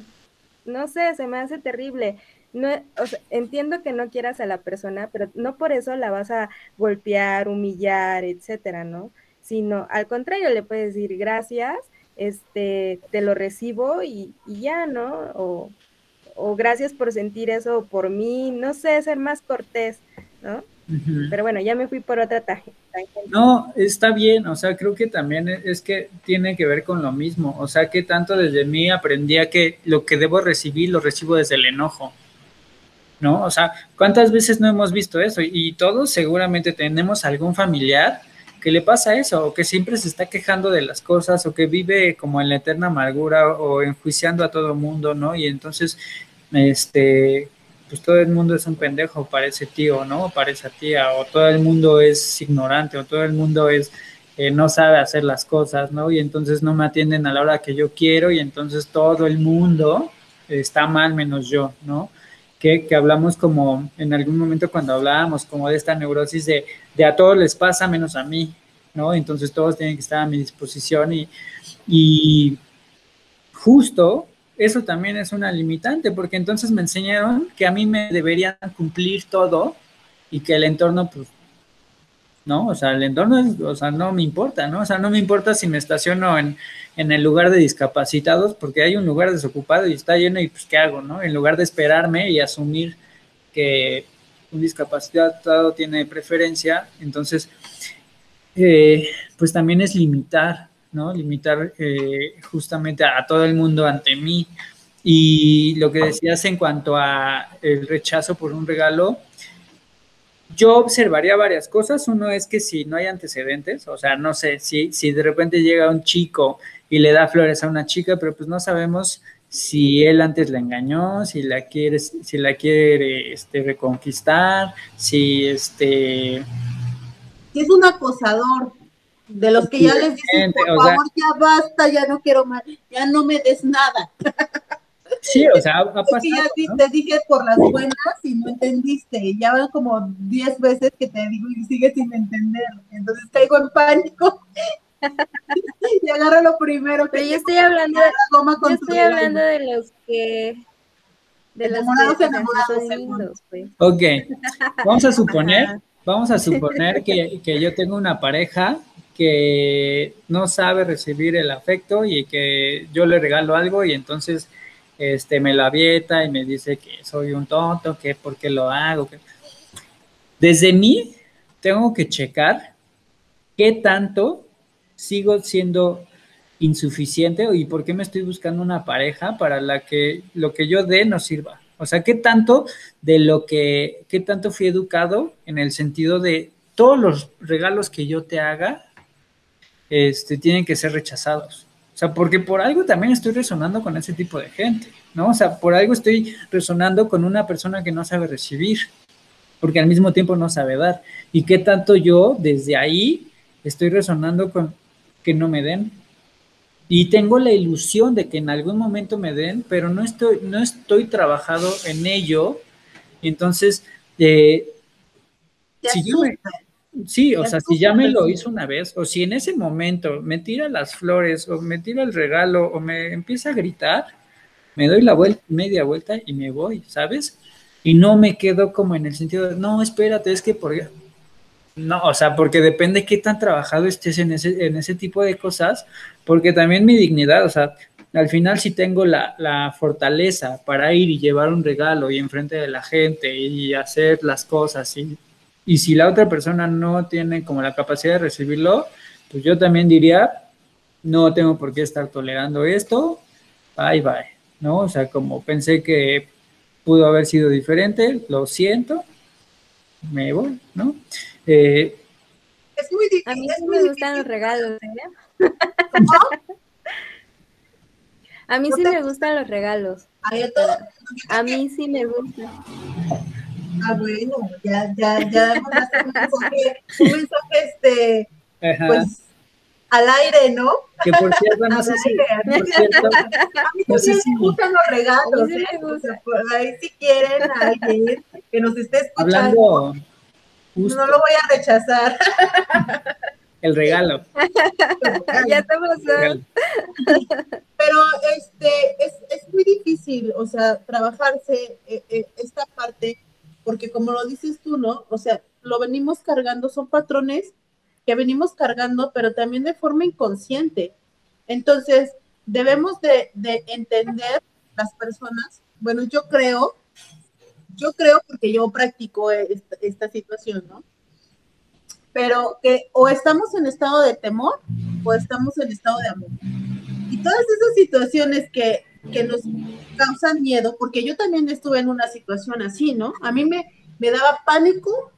no sé, se me hace terrible no, o sea, entiendo que no quieras a la persona, pero no por eso la vas a golpear, humillar, etcétera, ¿no? Sino al contrario, le puedes decir gracias, este, te lo recibo y, ya, ¿no? O, o, gracias por sentir eso por mí, no sé, ser más cortés, ¿no? Pero bueno, ya me fui por otra tangente. No, está bien, o sea, creo que también es que tiene que ver con lo mismo, o sea, que tanto desde mí aprendí a que lo que debo recibir lo recibo desde el enojo. ¿No? O sea, ¿cuántas veces no hemos visto eso? Y todos seguramente tenemos algún familiar que le pasa eso, o que siempre se está quejando de las cosas, o que vive como en la eterna amargura, o enjuiciando a todo mundo, ¿no? Y entonces, este, pues todo el mundo es un pendejo para ese tío, ¿no? Para esa tía, o todo el mundo es ignorante, o todo el mundo es, eh, no sabe hacer las cosas, ¿no? Y entonces no me atienden a la hora que yo quiero, y entonces todo el mundo está mal menos yo, ¿no? Que, hablamos como en algún momento cuando hablábamos como de esta neurosis de, de a todos les pasa menos a mí, ¿no? Entonces todos tienen que estar a mi disposición y, y justo eso también es una limitante, porque entonces me enseñaron que a mí me deberían cumplir todo y que el entorno, pues, no, o sea, el entorno, es, o sea, no me importa, ¿no? O sea, no me importa si me estaciono en, en el lugar de discapacitados, porque hay un lugar desocupado y está lleno y pues, ¿qué hago, no? En lugar de esperarme y asumir que un discapacitado tiene preferencia, entonces, eh, pues también es limitar ¿no? Limitar eh, justamente a, todo el mundo ante mí. Y lo que decías en cuanto a el rechazo por un regalo, yo observaría varias cosas. Uno es que si no hay antecedentes, o sea, no sé, si, si de repente llega un chico y le da flores a una chica, pero pues no sabemos si él antes la engañó, si la quiere, si la quiere este, reconquistar, si este... Si es un acosador, de los que ya les dicen, por favor, ya basta, ya no quiero más, ya no me des nada. Sí, o sea, ha pasado, ya te dije por las buenas y no entendiste. Ya van como 10 veces que te digo y sigues sin entender. Entonces caigo en pánico. y agarro lo primero que Pero yo estoy hablando de, yo estoy hablando de los que de los enamorados, enamorados, pues. Ok, vamos a suponer, vamos a suponer que, que yo tengo una pareja que no sabe recibir el afecto y que yo le regalo algo y entonces este, me la avieta y me dice que soy un tonto, que por qué lo hago. Desde mí tengo que checar qué tanto sigo siendo insuficiente y por qué me estoy buscando una pareja para la que lo que yo dé no sirva. O sea, qué tanto de lo que, qué tanto fui educado en el sentido de todos los regalos que yo te haga este, tienen que ser rechazados. O sea, porque por algo también estoy resonando con ese tipo de gente, ¿no? O sea, por algo estoy resonando con una persona que no sabe recibir, porque al mismo tiempo no sabe dar. ¿Y qué tanto yo desde ahí estoy resonando con que no me den? Y tengo la ilusión de que en algún momento me den, pero no estoy, no estoy trabajado en ello. Y entonces, eh, si yo Sí, o sea, si ya me lo hizo una vez, o si en ese momento me tira las flores, o me tira el regalo, o me empieza a gritar, me doy la vuelta, media vuelta y me voy, ¿sabes? Y no me quedo como en el sentido de, no, espérate, es que por... No, o sea, porque depende qué tan trabajado estés en ese, en ese tipo de cosas, porque también mi dignidad, o sea, al final si tengo la, la fortaleza para ir y llevar un regalo y enfrente de la gente y hacer las cosas y y si la otra persona no tiene como la capacidad de recibirlo, pues yo también diría, no tengo por qué estar tolerando esto, bye bye, ¿no? O sea, como pensé que pudo haber sido diferente, lo siento, me voy, ¿no? Eh, es muy difícil. A mí sí me gustan los regalos, ¿eh? A mí sí me gustan los regalos. A mí sí me gustan. Ah, bueno, ya, ya, ya un mensaje, un mensaje este, pues, al aire, ¿no? Que por cierto, no sé si, por cierto, a mí no sé si me gustan los regalos, ¿eh? O sea, por ahí si quieren a alguien que nos esté escuchando, Hablando no lo voy a rechazar. El regalo. ya estamos. Pero este es, es muy difícil, o sea, trabajarse eh, eh, esta parte porque como lo dices tú, ¿no? O sea, lo venimos cargando, son patrones que venimos cargando, pero también de forma inconsciente. Entonces, debemos de, entender las personas, bueno, yo creo, yo creo porque yo practico esta, esta situación, ¿no? Pero que o estamos en estado de temor o estamos en estado de amor. Y todas esas situaciones que que nos causan miedo, porque yo también estuve en una situación así, ¿no? A mí me, me daba pánico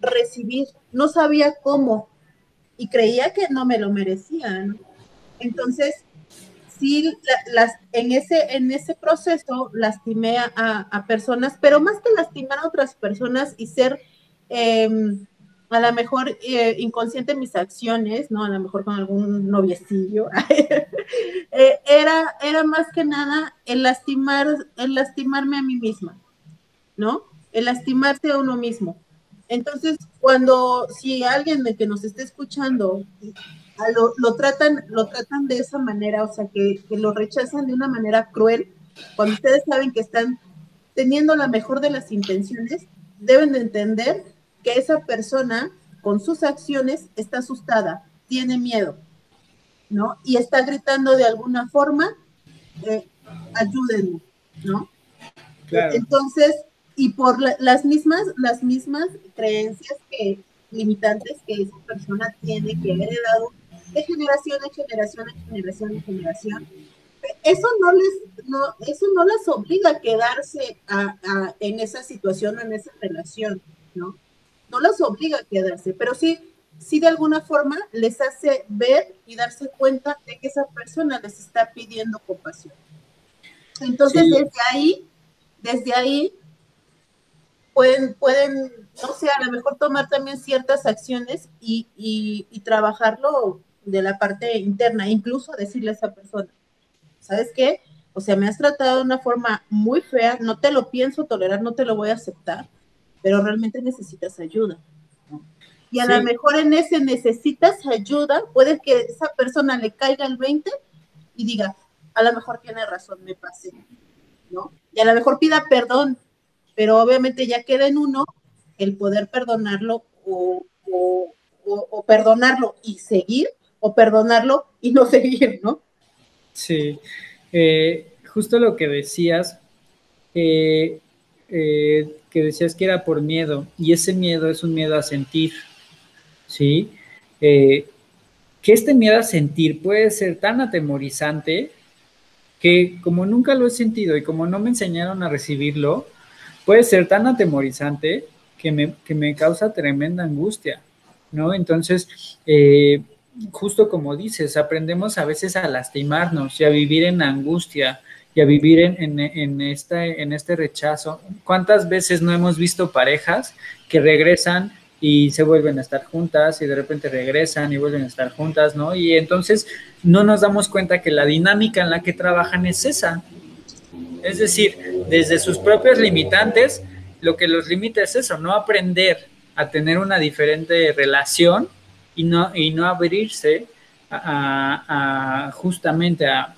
recibir, no sabía cómo y creía que no me lo merecían. Entonces, sí, las, en, ese, en ese proceso lastimé a, personas, pero más que lastimar a otras personas y ser... Em, a lo mejor eh, inconsciente mis acciones, ¿no? A lo mejor con algún noviecillo, eh, era, era más que nada el lastimar, el lastimarme a mí misma. ¿no? El lastimarse a uno mismo. Entonces, cuando, si alguien de que nos esté escuchando lo, tratan, lo tratan de esa manera, o sea, que, que lo rechazan de una manera cruel, cuando ustedes saben que están teniendo la mejor de las intenciones, deben de entender que esa persona con sus acciones está asustada, tiene miedo, ¿no? Y está gritando de alguna forma, eh, ayúdenme, ¿no? Entonces, y por las mismas, las mismas creencias que limitantes que esa persona tiene, que ha heredado de generación en generación en generación en generación, eso no les, no, eso no las obliga a quedarse en esa situación o en esa relación, ¿no? No las obliga a quedarse, pero sí, sí de alguna forma les hace ver y darse cuenta de que esa persona les está pidiendo compasión. Entonces, desde ahí, desde ahí, pueden, pueden, no sé, a lo mejor tomar también ciertas acciones y, y, y trabajarlo de la parte interna, incluso decirle a esa persona, ¿sabes qué? O sea, me has tratado de una forma muy fea, no te lo pienso tolerar, no te lo voy a aceptar, pero realmente necesitas ayuda. Y a lo mejor en ese necesitas ayuda, puede que esa persona le caiga el 20 y diga, a lo mejor tiene razón, me pasé, ¿no? Y a lo mejor pida perdón, pero obviamente ya queda en uno el poder perdonarlo o, o perdonarlo y seguir, o perdonarlo y no seguir, ¿no? Sí, eh, justo lo que decías, eh, eh, que decías que era por miedo, y ese miedo es un miedo a sentir, ¿sí? que este miedo a sentir puede ser tan atemorizante que como nunca lo he sentido y como no me enseñaron a recibirlo, puede ser tan atemorizante que me, que me causa tremenda angustia, ¿no? Entonces, justo como dices, aprendemos a veces a lastimarnos y a vivir en angustia y a vivir en, en, en este rechazo. ¿Cuántas veces no hemos visto parejas que regresan y se vuelven a estar juntas y de repente regresan y vuelven a estar juntas, ¿no? Y entonces no nos damos cuenta que la dinámica en la que trabajan es esa. Es decir, desde sus propios limitantes, lo que los limita es eso, no aprender a tener una diferente relación y no, y no abrirse a, justamente a,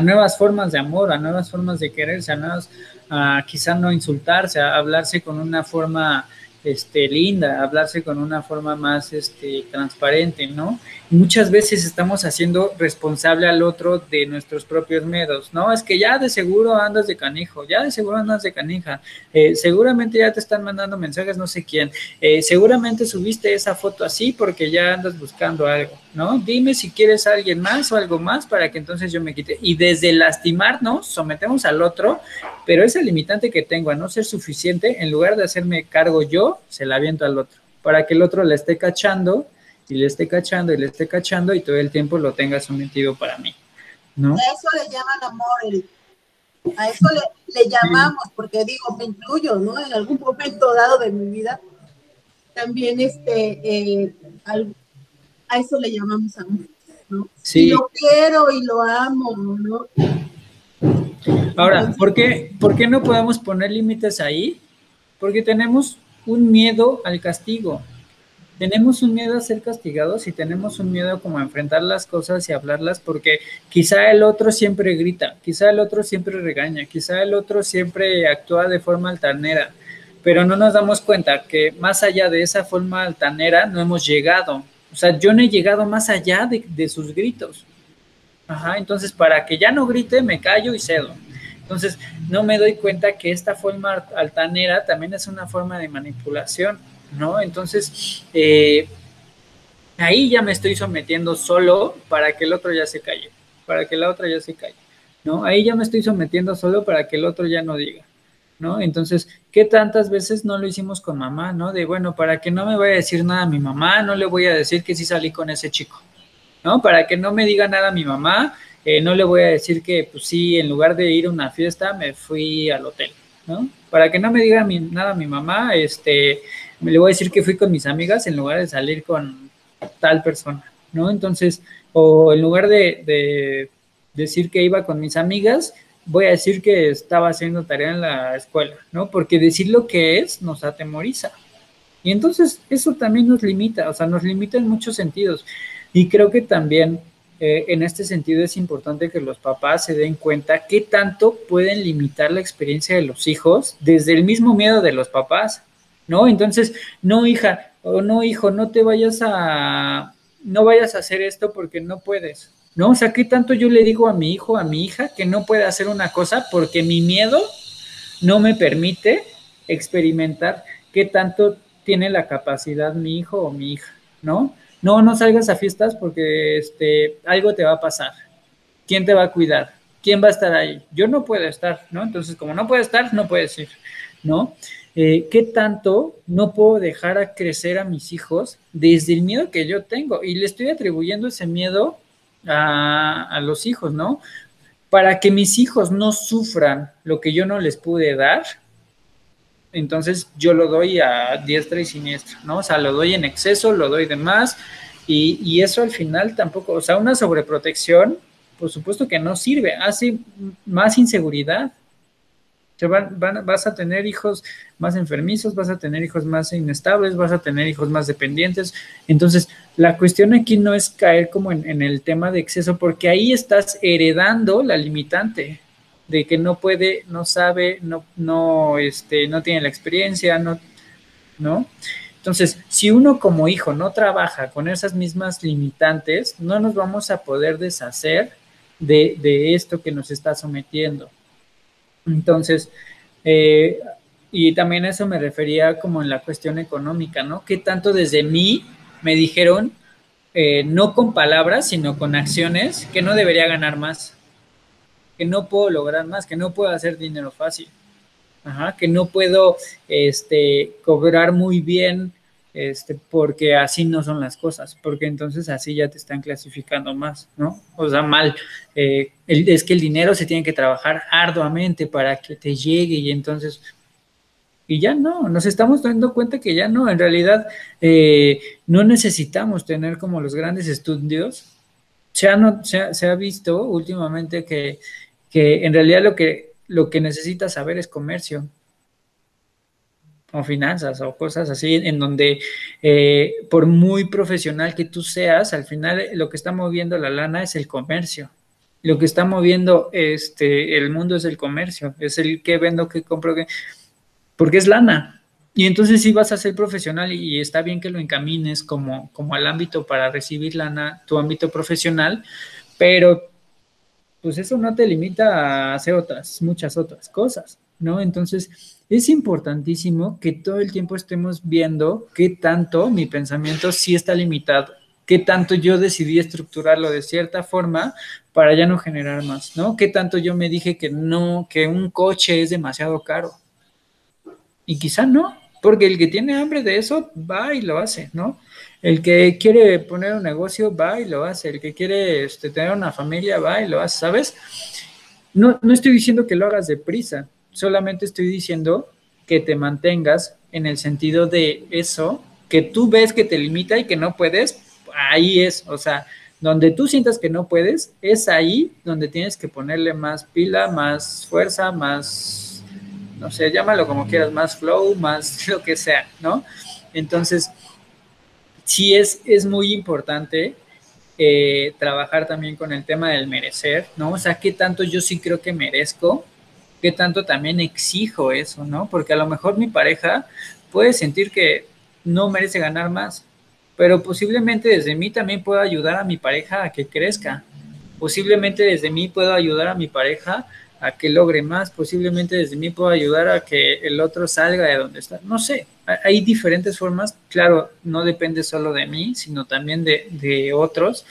nuevas formas de amor, a nuevas formas de quererse, a nuevas, a quizá no insultarse, a hablarse con una forma este, linda, hablarse con una forma más este, transparente, ¿no? muchas veces estamos haciendo responsable al otro de nuestros propios miedos, ¿no? Es que ya de seguro andas de canijo, ya de seguro andas de canija, eh, seguramente ya te están mandando mensajes no sé quién, eh, seguramente subiste esa foto así porque ya andas buscando algo, ¿no? Dime si quieres a alguien más o algo más para que entonces yo me quite. Y desde lastimarnos, sometemos al otro, pero esa limitante que tengo a no ser suficiente, en lugar de hacerme cargo yo, se la aviento al otro, para que el otro la esté cachando y le esté cachando y le esté cachando y todo el tiempo lo tenga sometido para mí. ¿no? A eso le llaman amor, A eso le, llamamos, porque digo, me incluyo, ¿no? En algún momento dado de mi vida, también este, eh, a eso le llamamos amor, ¿no? Sí. Y lo quiero y lo amo, ¿no? Ahora, ¿por qué, ¿por qué no podemos poner límites ahí? Porque tenemos un miedo al castigo tenemos un miedo a ser castigados y tenemos un miedo como a enfrentar las cosas y hablarlas porque quizá el otro siempre grita, quizá el otro siempre regaña, quizá el otro siempre actúa de forma altanera, pero no nos damos cuenta que más allá de esa forma altanera no hemos llegado. O sea, yo no he llegado más allá de, de sus gritos. Ajá, entonces para que ya no grite me callo y cedo. Entonces no me doy cuenta que esta forma altanera también es una forma de manipulación ¿no? Entonces, eh, ahí ya me estoy sometiendo solo para que el otro ya se calle, para que la otra ya se calle, ¿no? Ahí ya me estoy sometiendo solo para que el otro ya no diga, ¿no? Entonces, ¿qué tantas veces no lo hicimos con mamá, ¿no? De, bueno, para que no me vaya a decir nada a mi mamá, no le voy a decir que sí salí con ese chico, ¿no? Para que no me diga nada a mi mamá, eh, no le voy a decir que, pues sí, en lugar de ir a una fiesta, me fui al hotel, ¿no? Para que no me diga nada a mi mamá, este, me le voy a decir que fui con mis amigas en lugar de salir con tal persona, ¿no? Entonces, o en lugar de, decir que iba con mis amigas, voy a decir que estaba haciendo tarea en la escuela, ¿no? Porque decir lo que es nos atemoriza. Y entonces eso también nos limita, o sea, nos limita en muchos sentidos. Y creo que también eh, en este sentido es importante que los papás se den cuenta qué tanto pueden limitar la experiencia de los hijos desde el mismo miedo de los papás, ¿no? Entonces, no hija o no hijo, no te vayas a, no vayas a hacer esto porque no puedes, ¿no? O sea, ¿qué tanto yo le digo a mi hijo, a mi hija, que no puede hacer una cosa porque mi miedo no me permite experimentar qué tanto tiene la capacidad mi hijo o mi hija, ¿no? No, no salgas a fiestas porque este, algo te va a pasar. ¿Quién te va a cuidar? ¿Quién va a estar ahí? Yo no puedo estar, ¿no? Entonces, como no puedo estar, no puedes ir, ¿no? Eh, ¿Qué tanto no puedo dejar a crecer a mis hijos desde el miedo que yo tengo? Y le estoy atribuyendo ese miedo a, los hijos, ¿no? Para que mis hijos no sufran lo que yo no les pude dar, entonces yo lo doy a diestra y siniestra, ¿no? O sea, lo doy en exceso, lo doy de más, y, y, eso al final tampoco, o sea, una sobreprotección, por supuesto que no sirve, hace más inseguridad, vas a tener hijos más enfermizos, vas a tener hijos más inestables, vas a tener hijos más dependientes. Entonces, la cuestión aquí no es caer como en, el tema de exceso, porque ahí estás heredando la limitante de que no puede, no sabe, no, no, este, no tiene la experiencia, no, ¿no? Entonces, si uno como hijo no trabaja con esas mismas limitantes, no nos vamos a poder deshacer de, de esto que nos está sometiendo. Entonces, eh, y también eso me refería como en la cuestión económica, ¿no? Que tanto desde mí me dijeron, eh, no con palabras, sino con acciones, que no debería ganar más, que no puedo lograr más, que no puedo hacer dinero fácil, que no puedo este, cobrar muy bien este, porque así no son las cosas, porque entonces así ya te están clasificando más, ¿no? O sea, mal. Eh, es que el dinero se tiene que trabajar arduamente para que te llegue y entonces, y ya no, nos estamos dando cuenta que ya no, en realidad eh, no necesitamos tener como los grandes estudios. Se ha, no, se ha visto últimamente que, que en realidad lo que, lo que necesitas saber es comercio o finanzas o cosas así, en donde eh, por muy profesional que tú seas, al final lo que está moviendo la lana es el comercio. Lo que está moviendo este, el mundo es el comercio, es el que vendo, que compro, que, porque es lana. Y entonces si vas a ser profesional y está bien que lo encamines como, como al ámbito para recibir lana, tu ámbito profesional, pero pues eso no te limita a hacer otras, muchas otras cosas, ¿no? Entonces, es importantísimo que todo el tiempo estemos viendo qué tanto mi pensamiento sí está limitado, qué tanto yo decidí estructurarlo de cierta forma para ya no generar más, ¿no? Qué tanto yo me dije que no, que un coche es demasiado caro. Y quizá no, porque el que tiene hambre de eso va y lo hace, ¿no? El que quiere poner un negocio va y lo hace, el que quiere este, tener una familia va y lo hace, ¿sabes? No, no estoy diciendo que lo hagas deprisa, solamente estoy diciendo que te mantengas en el sentido de eso, que tú ves que te limita y que no puedes, ahí es, o sea, donde tú sientas que no puedes, es ahí donde tienes que ponerle más pila, más fuerza, más, no sé, llámalo como quieras, más flow, más lo que sea, ¿no? Entonces, sí es, es muy importante eh, trabajar también con el tema del merecer, ¿no? O sea, qué tanto yo sí creo que merezco qué tanto también exijo eso, ¿no? Porque a lo mejor mi pareja puede sentir que no merece ganar más, pero posiblemente desde mí también puedo ayudar a mi pareja a que crezca. Posiblemente desde mí puedo ayudar a mi pareja a que logre más, posiblemente desde mí puedo ayudar a que el otro salga de donde está. No sé, hay diferentes formas, claro, no depende solo de mí, sino también de, de otros.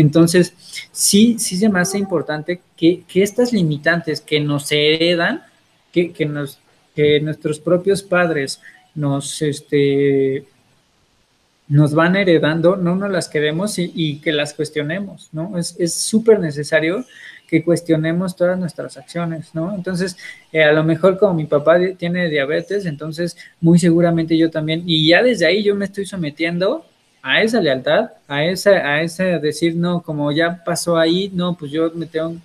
Entonces, sí, sí se me hace importante que, estas limitantes que nos heredan, que, nos, que nuestros propios padres nos, este, nos van heredando, no nos las queremos y, que las cuestionemos, ¿no? Es súper necesario que cuestionemos todas nuestras acciones, ¿no? Entonces, eh, a lo mejor como mi papá tiene diabetes, entonces muy seguramente yo también, y ya desde ahí yo me estoy sometiendo a esa lealtad, a esa, a ese decir, no, como ya pasó ahí, no, pues yo me tengo,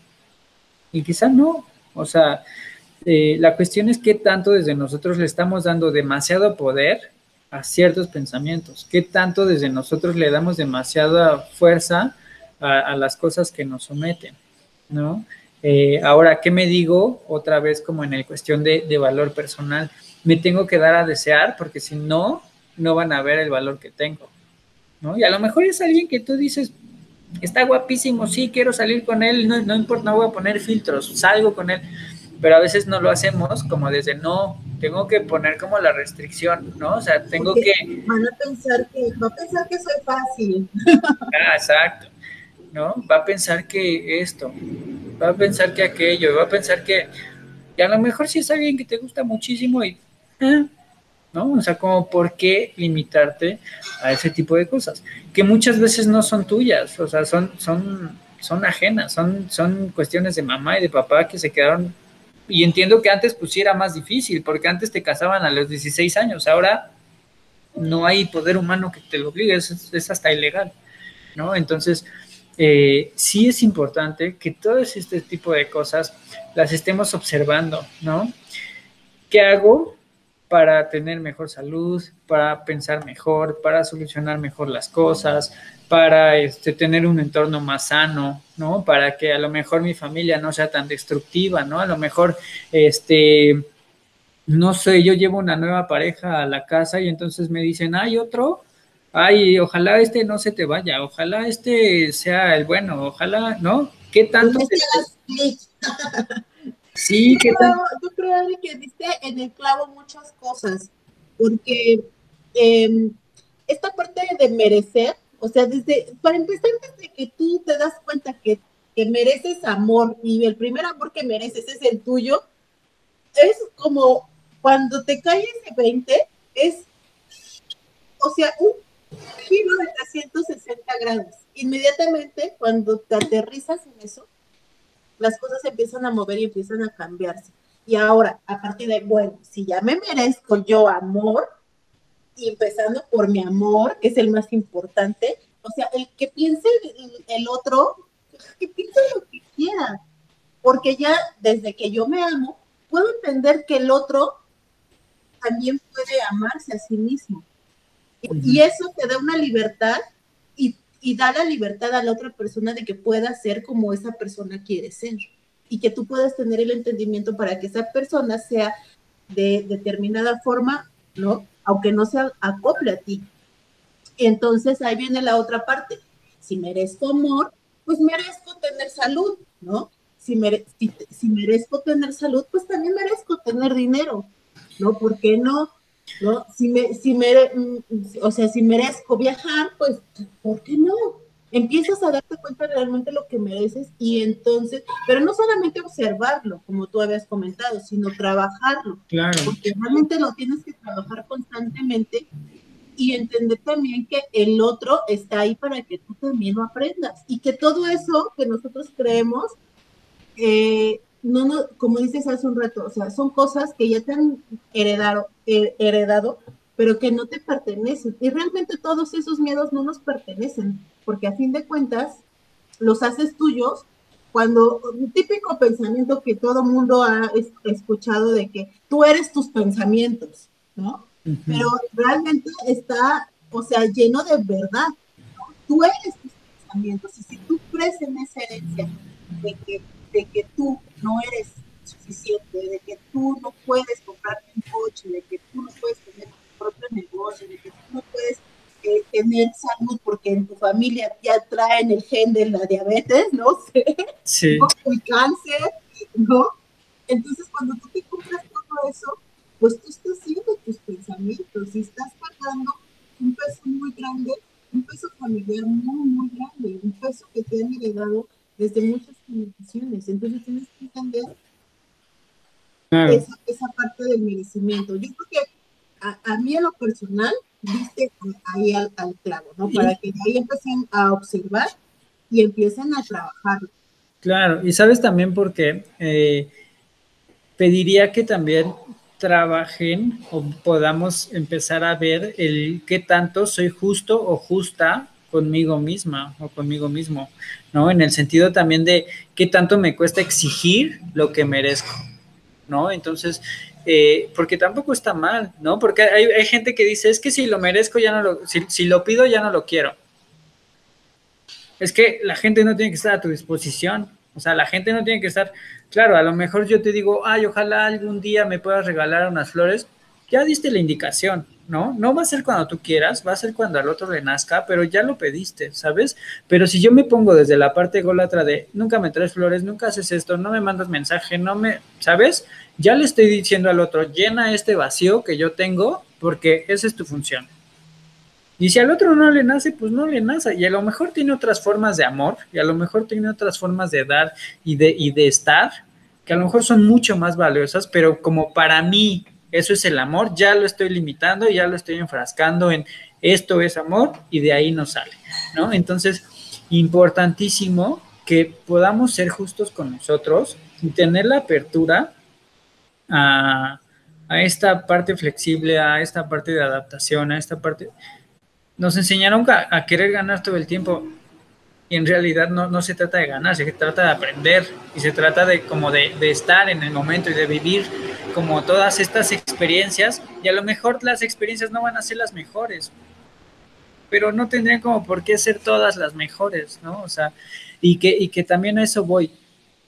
y quizá no, O sea, eh, la cuestión es qué tanto desde nosotros le estamos dando demasiado poder a ciertos pensamientos, qué tanto desde nosotros le damos demasiada fuerza a, las cosas que nos someten, ¿no? Eh, ahora, ¿qué me digo? Otra vez como en el cuestión de, de valor personal, me tengo que dar a desear porque si no, no van a ver el valor que tengo, ¿no? Y a lo mejor es alguien que tú dices, está guapísimo, sí, quiero salir con él, no, no importa, no voy a poner filtros, salgo con él, pero a veces no lo hacemos como desde no, tengo que poner como la restricción, ¿no? O sea, tengo que... Van a pensar que, va a pensar que soy fácil. Ah, exacto, ¿no? Va a pensar que esto, va a pensar que aquello, va a pensar que, y a lo mejor si es alguien que te gusta muchísimo y... Eh, ¿no? O sea, como por qué limitarte a ese tipo de cosas, que muchas veces no son tuyas, o sea, son, son, son ajenas, son, son cuestiones de mamá y de papá que se quedaron, y entiendo que antes pues era más difícil, porque antes te casaban a los 16 años, ahora no hay poder humano que te lo obligue, es, hasta ilegal, ¿no? Entonces, eh, sí es importante que todo este tipo de cosas las estemos observando, ¿no? ¿Qué hago? Para tener mejor salud, para pensar mejor, para solucionar mejor las cosas, para este, tener un entorno más sano, ¿no? Para que a lo mejor mi familia no sea tan destructiva, ¿no? A lo mejor, este, no sé, yo llevo una nueva pareja a la casa y entonces me dicen, hay otro, ay, ojalá este no se te vaya, ojalá este sea el bueno, ojalá, ¿no? ¿Qué tanto? Sí, yo creo, yo creo que diste en el clavo muchas cosas, porque em, esta parte de merecer, o sea, desde, para empezar, desde que tú te das cuenta que, que mereces amor y el primer amor que mereces es el tuyo, es como cuando te caes de 20, es, o sea, un giro de 360 grados. Inmediatamente, cuando te aterrizas en eso, las cosas se empiezan a mover y empiezan a cambiarse. Y ahora, a partir de, bueno, si ya me merezco yo amor, y empezando por mi amor, que es el más importante, o sea, el que piense el, otro, que piense lo que quiera, porque ya desde que yo me amo, puedo entender que el otro también puede amarse a sí mismo. Y eso te da una libertad y da la libertad a la otra persona de que pueda ser como esa persona quiere ser y que tú puedas tener el entendimiento para que esa persona sea de determinada forma, ¿no? Aunque no se acople a ti. Entonces ahí viene la otra parte. Si merezco amor, pues merezco tener salud, ¿no? Si, si merezco tener salud, pues también merezco tener dinero, ¿no? ¿Por qué no? ¿No? Si me, si me, o sea, si merezco viajar, pues, ¿por qué no? Empiezas a darte cuenta realmente lo que mereces y entonces, pero no solamente observarlo, como tú habías comentado, sino trabajarlo. Claro. Porque realmente lo tienes que trabajar constantemente y entender también que el otro está ahí para que tú también lo aprendas y que todo eso que nosotros creemos eh, no, no, como dices hace un rato, o sea, son cosas que ya te han heredado, heredado, pero que no te pertenecen. Y realmente todos esos miedos no nos pertenecen, porque a fin de cuentas los haces tuyos cuando un típico pensamiento que todo mundo ha escuchado de que tú eres tus pensamientos, ¿no? Pero realmente está, o sea, lleno de verdad. Tú eres tus pensamientos. Y si tú crees en esa herencia de que de que tú no eres suficiente, de que tú no puedes comprarte un coche, de que tú no puedes tener tu propio negocio, de que tú no puedes eh, tener salud porque en tu familia ya traen el gen de la diabetes, no sé, sí. el cáncer, ¿no? Entonces, cuando tú te compras todo eso, pues tú estás haciendo tus pensamientos y estás pagando un peso muy grande, un peso familiar muy, muy grande, un peso que te han heredado desde muchas comunicaciones. Entonces tienes que entender esa, esa, parte del merecimiento. Yo creo que a, a, mí en lo personal, viste ahí al, al clavo, ¿no? Para que de ahí empiecen a observar y empiecen a trabajar. Claro, y sabes también porque eh, pediría que también trabajen o podamos empezar a ver el qué tanto soy justo o justa conmigo misma o conmigo mismo, ¿no? En el sentido también de qué tanto me cuesta exigir lo que merezco, ¿no? Entonces, eh, porque tampoco está mal, ¿no? Porque hay, gente que dice, es que si lo merezco, ya no lo, si, lo pido, ya no lo quiero. Es que la gente no tiene que estar a tu disposición, o sea, la gente no tiene que estar, claro, a lo mejor yo te digo, ay, ojalá algún día me puedas regalar unas flores, ya diste la indicación, ¿no? No va a ser cuando tú quieras, va a ser cuando al otro le nazca, pero ya lo pediste, ¿sabes? Pero si yo me pongo desde la parte golatra de nunca me traes flores, nunca haces esto, no me mandas mensaje, no me, ¿sabes? Ya le estoy diciendo al otro, llena este vacío que yo tengo porque esa es tu función. Y si al otro no le nace, pues no le nace. Y a lo mejor tiene otras formas de amor, y a lo mejor tiene otras formas de dar y de, y de estar, que a lo mejor son mucho más valiosas, pero como para mí eso es el amor, ya lo estoy limitando, ya lo estoy enfrascando en esto es amor y de ahí no sale, ¿no? Entonces, importantísimo que podamos ser justos con nosotros y tener la apertura a, esta parte flexible, a esta parte de adaptación, a esta parte... Nos enseñaron a querer ganar todo el tiempo y en realidad no, no, se trata de ganar, se trata de aprender y se trata de como de, de, estar en el momento y de vivir como todas estas experiencias y a lo mejor las experiencias no van a ser las mejores, pero no tendrían como por qué ser todas las mejores, ¿no? O sea, y que, y que también a eso voy.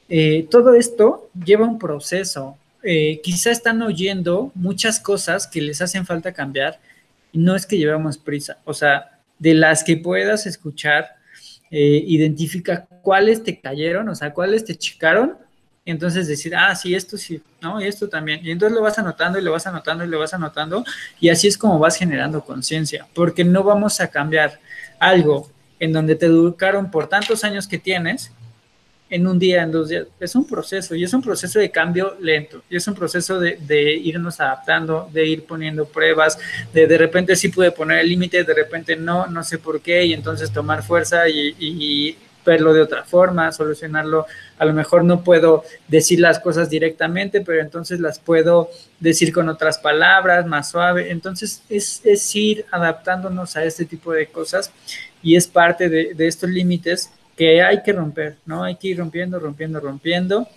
Eh, todo esto lleva un proceso. Eh, quizá están oyendo muchas cosas que les hacen falta cambiar no es que llevamos prisa, o sea, de las que puedas escuchar, eh, identifica cuáles te cayeron, o sea, cuáles te chicaron, y entonces decir, ah, sí, esto sí, ¿no? Y esto también. Y entonces lo vas anotando y lo vas anotando y lo vas anotando, y así es como vas generando conciencia, porque no vamos a cambiar algo en donde te educaron por tantos años que tienes, en un día, en dos días. Es un proceso y es un proceso de cambio lento y es un proceso de, irnos adaptando, de ir poniendo pruebas, de de repente sí pude poner el límite, de repente no, no sé por qué y entonces tomar fuerza y, verlo de otra forma, solucionarlo. A lo mejor no puedo decir las cosas directamente, pero entonces las puedo decir con otras palabras, más suave. Entonces es, es ir adaptándonos a este tipo de cosas y es parte de, de estos límites que hay que romper, ¿no? Hay que ir rompiendo, rompiendo, rompiendo.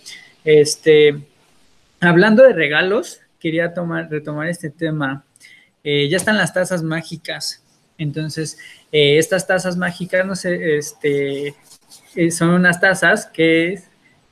Este, hablando de regalos, quería tomar, retomar este tema. Eh, ya están las tazas mágicas. Entonces, eh, estas tazas mágicas, no sé, este, eh, son unas tazas que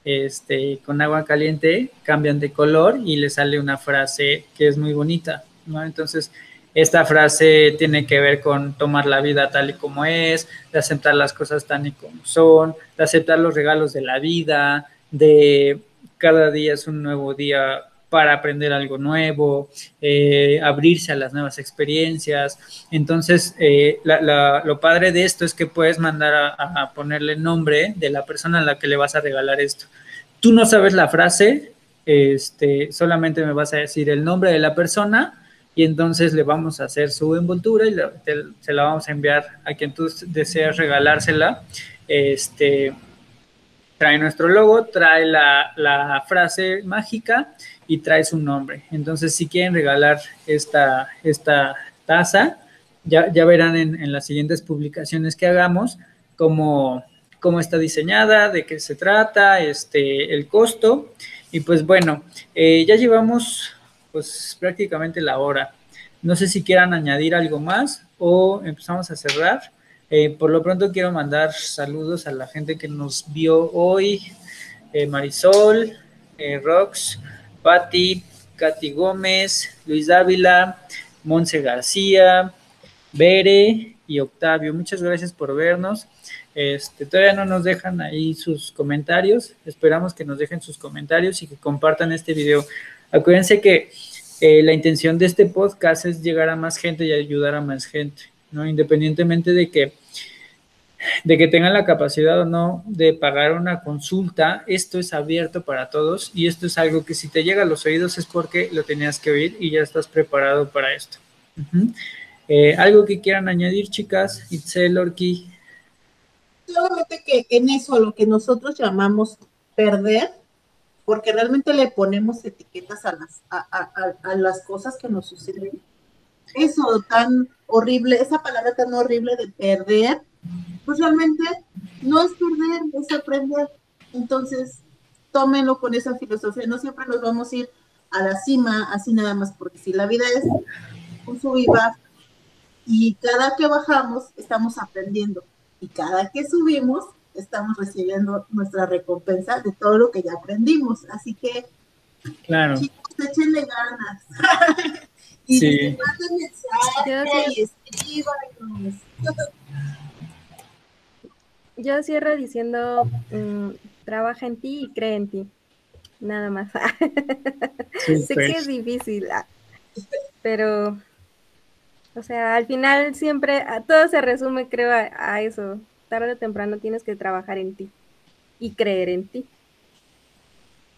este, con agua caliente cambian de color y le sale una frase que es muy bonita, ¿no? Entonces, esta frase tiene que ver con tomar la vida tal y como es, de aceptar las cosas tal y como son, de aceptar los regalos de la vida, de cada día es un nuevo día para aprender algo nuevo, eh, abrirse a las nuevas experiencias. Entonces, eh, lo padre de esto es que puedes mandar a, a, ponerle nombre de la persona a la que le vas a regalar esto. Tú no sabes la frase, este, solamente me vas a decir el nombre de la persona y entonces le vamos a hacer su envoltura y se la vamos a enviar a quien tú deseas regalársela. Este, trae nuestro logo, trae la, frase mágica y trae su nombre. Entonces, si quieren regalar esta, esta taza, ya, ya verán en, las siguientes publicaciones que hagamos cómo, cómo está diseñada, de qué se trata, este, el costo. Y pues bueno, eh, ya llevamos pues prácticamente la hora. No sé si quieran añadir algo más o empezamos a cerrar. Eh, por lo pronto quiero mandar saludos a la gente que nos vio hoy. Eh, Marisol, eh, Rox, Patti, Katy Gómez, Luis Dávila, Monse García, Bere y Octavio. Muchas gracias por vernos. Este, todavía no nos dejan ahí sus comentarios. Esperamos que nos dejen sus comentarios y que compartan este video. Acuérdense que eh, la intención de este podcast es llegar a más gente y ayudar a más gente, ¿no? Independientemente de que, de que tengan la capacidad o no de pagar una consulta, esto es abierto para todos y esto es algo que si te llega a los oídos es porque lo tenías que oír y ya estás preparado para esto. Eh, ¿Algo que quieran añadir, chicas? Itzel, Orki. Solamente que en eso, lo que nosotros llamamos perder, porque realmente le ponemos etiquetas a las, a, las cosas que nos suceden. Eso tan horrible, esa palabra tan horrible de perder, pues realmente no es perder, es aprender. Entonces, tómenlo con esa filosofía. No siempre nos vamos a ir a la cima así nada más, porque si la vida es un sub y y cada que bajamos estamos aprendiendo, y cada que subimos estamos recibiendo nuestra recompensa de todo lo que ya aprendimos. Así que, claro. chicos, échenle ganas. y sí. y Yo cierro diciendo, mm, trabaja en ti y cree en ti. Nada más. sé que es difícil, ah, pero, o sea, al final siempre, todo se resume, creo, a eso tarde o temprano tienes que trabajar en ti y creer en ti.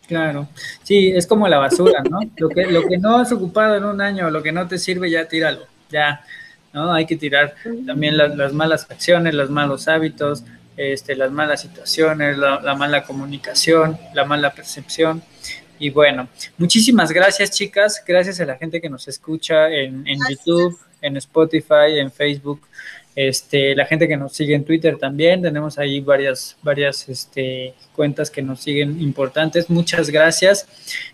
Claro, sí, es como la basura, ¿no? Lo que, lo que no has ocupado en un año, lo que no te sirve, ya tíralo, ya, ¿no? Hay que tirar también las, malas acciones, los malos hábitos, este, las malas situaciones, la, mala comunicación, la mala percepción. Y bueno, muchísimas gracias chicas, gracias a la gente que nos escucha en, en YouTube, en Spotify, en Facebook. Este, la gente que nos sigue en Twitter también, tenemos ahí varias, varias este, cuentas que nos siguen importantes. Muchas gracias.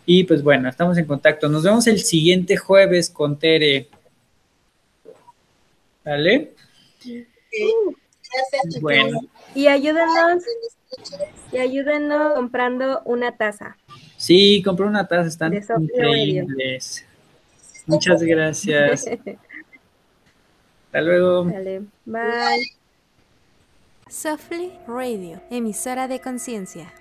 Y pues bueno, estamos en contacto. Nos vemos el siguiente jueves con Tere. ¿Vale? Gracias, Bueno. Y ayúdenos, y ayúdenos comprando una taza. Sí, compré una taza, están increíbles. Muchas gracias. Hasta luego. Dale, bye. Softly Radio, emisora de conciencia.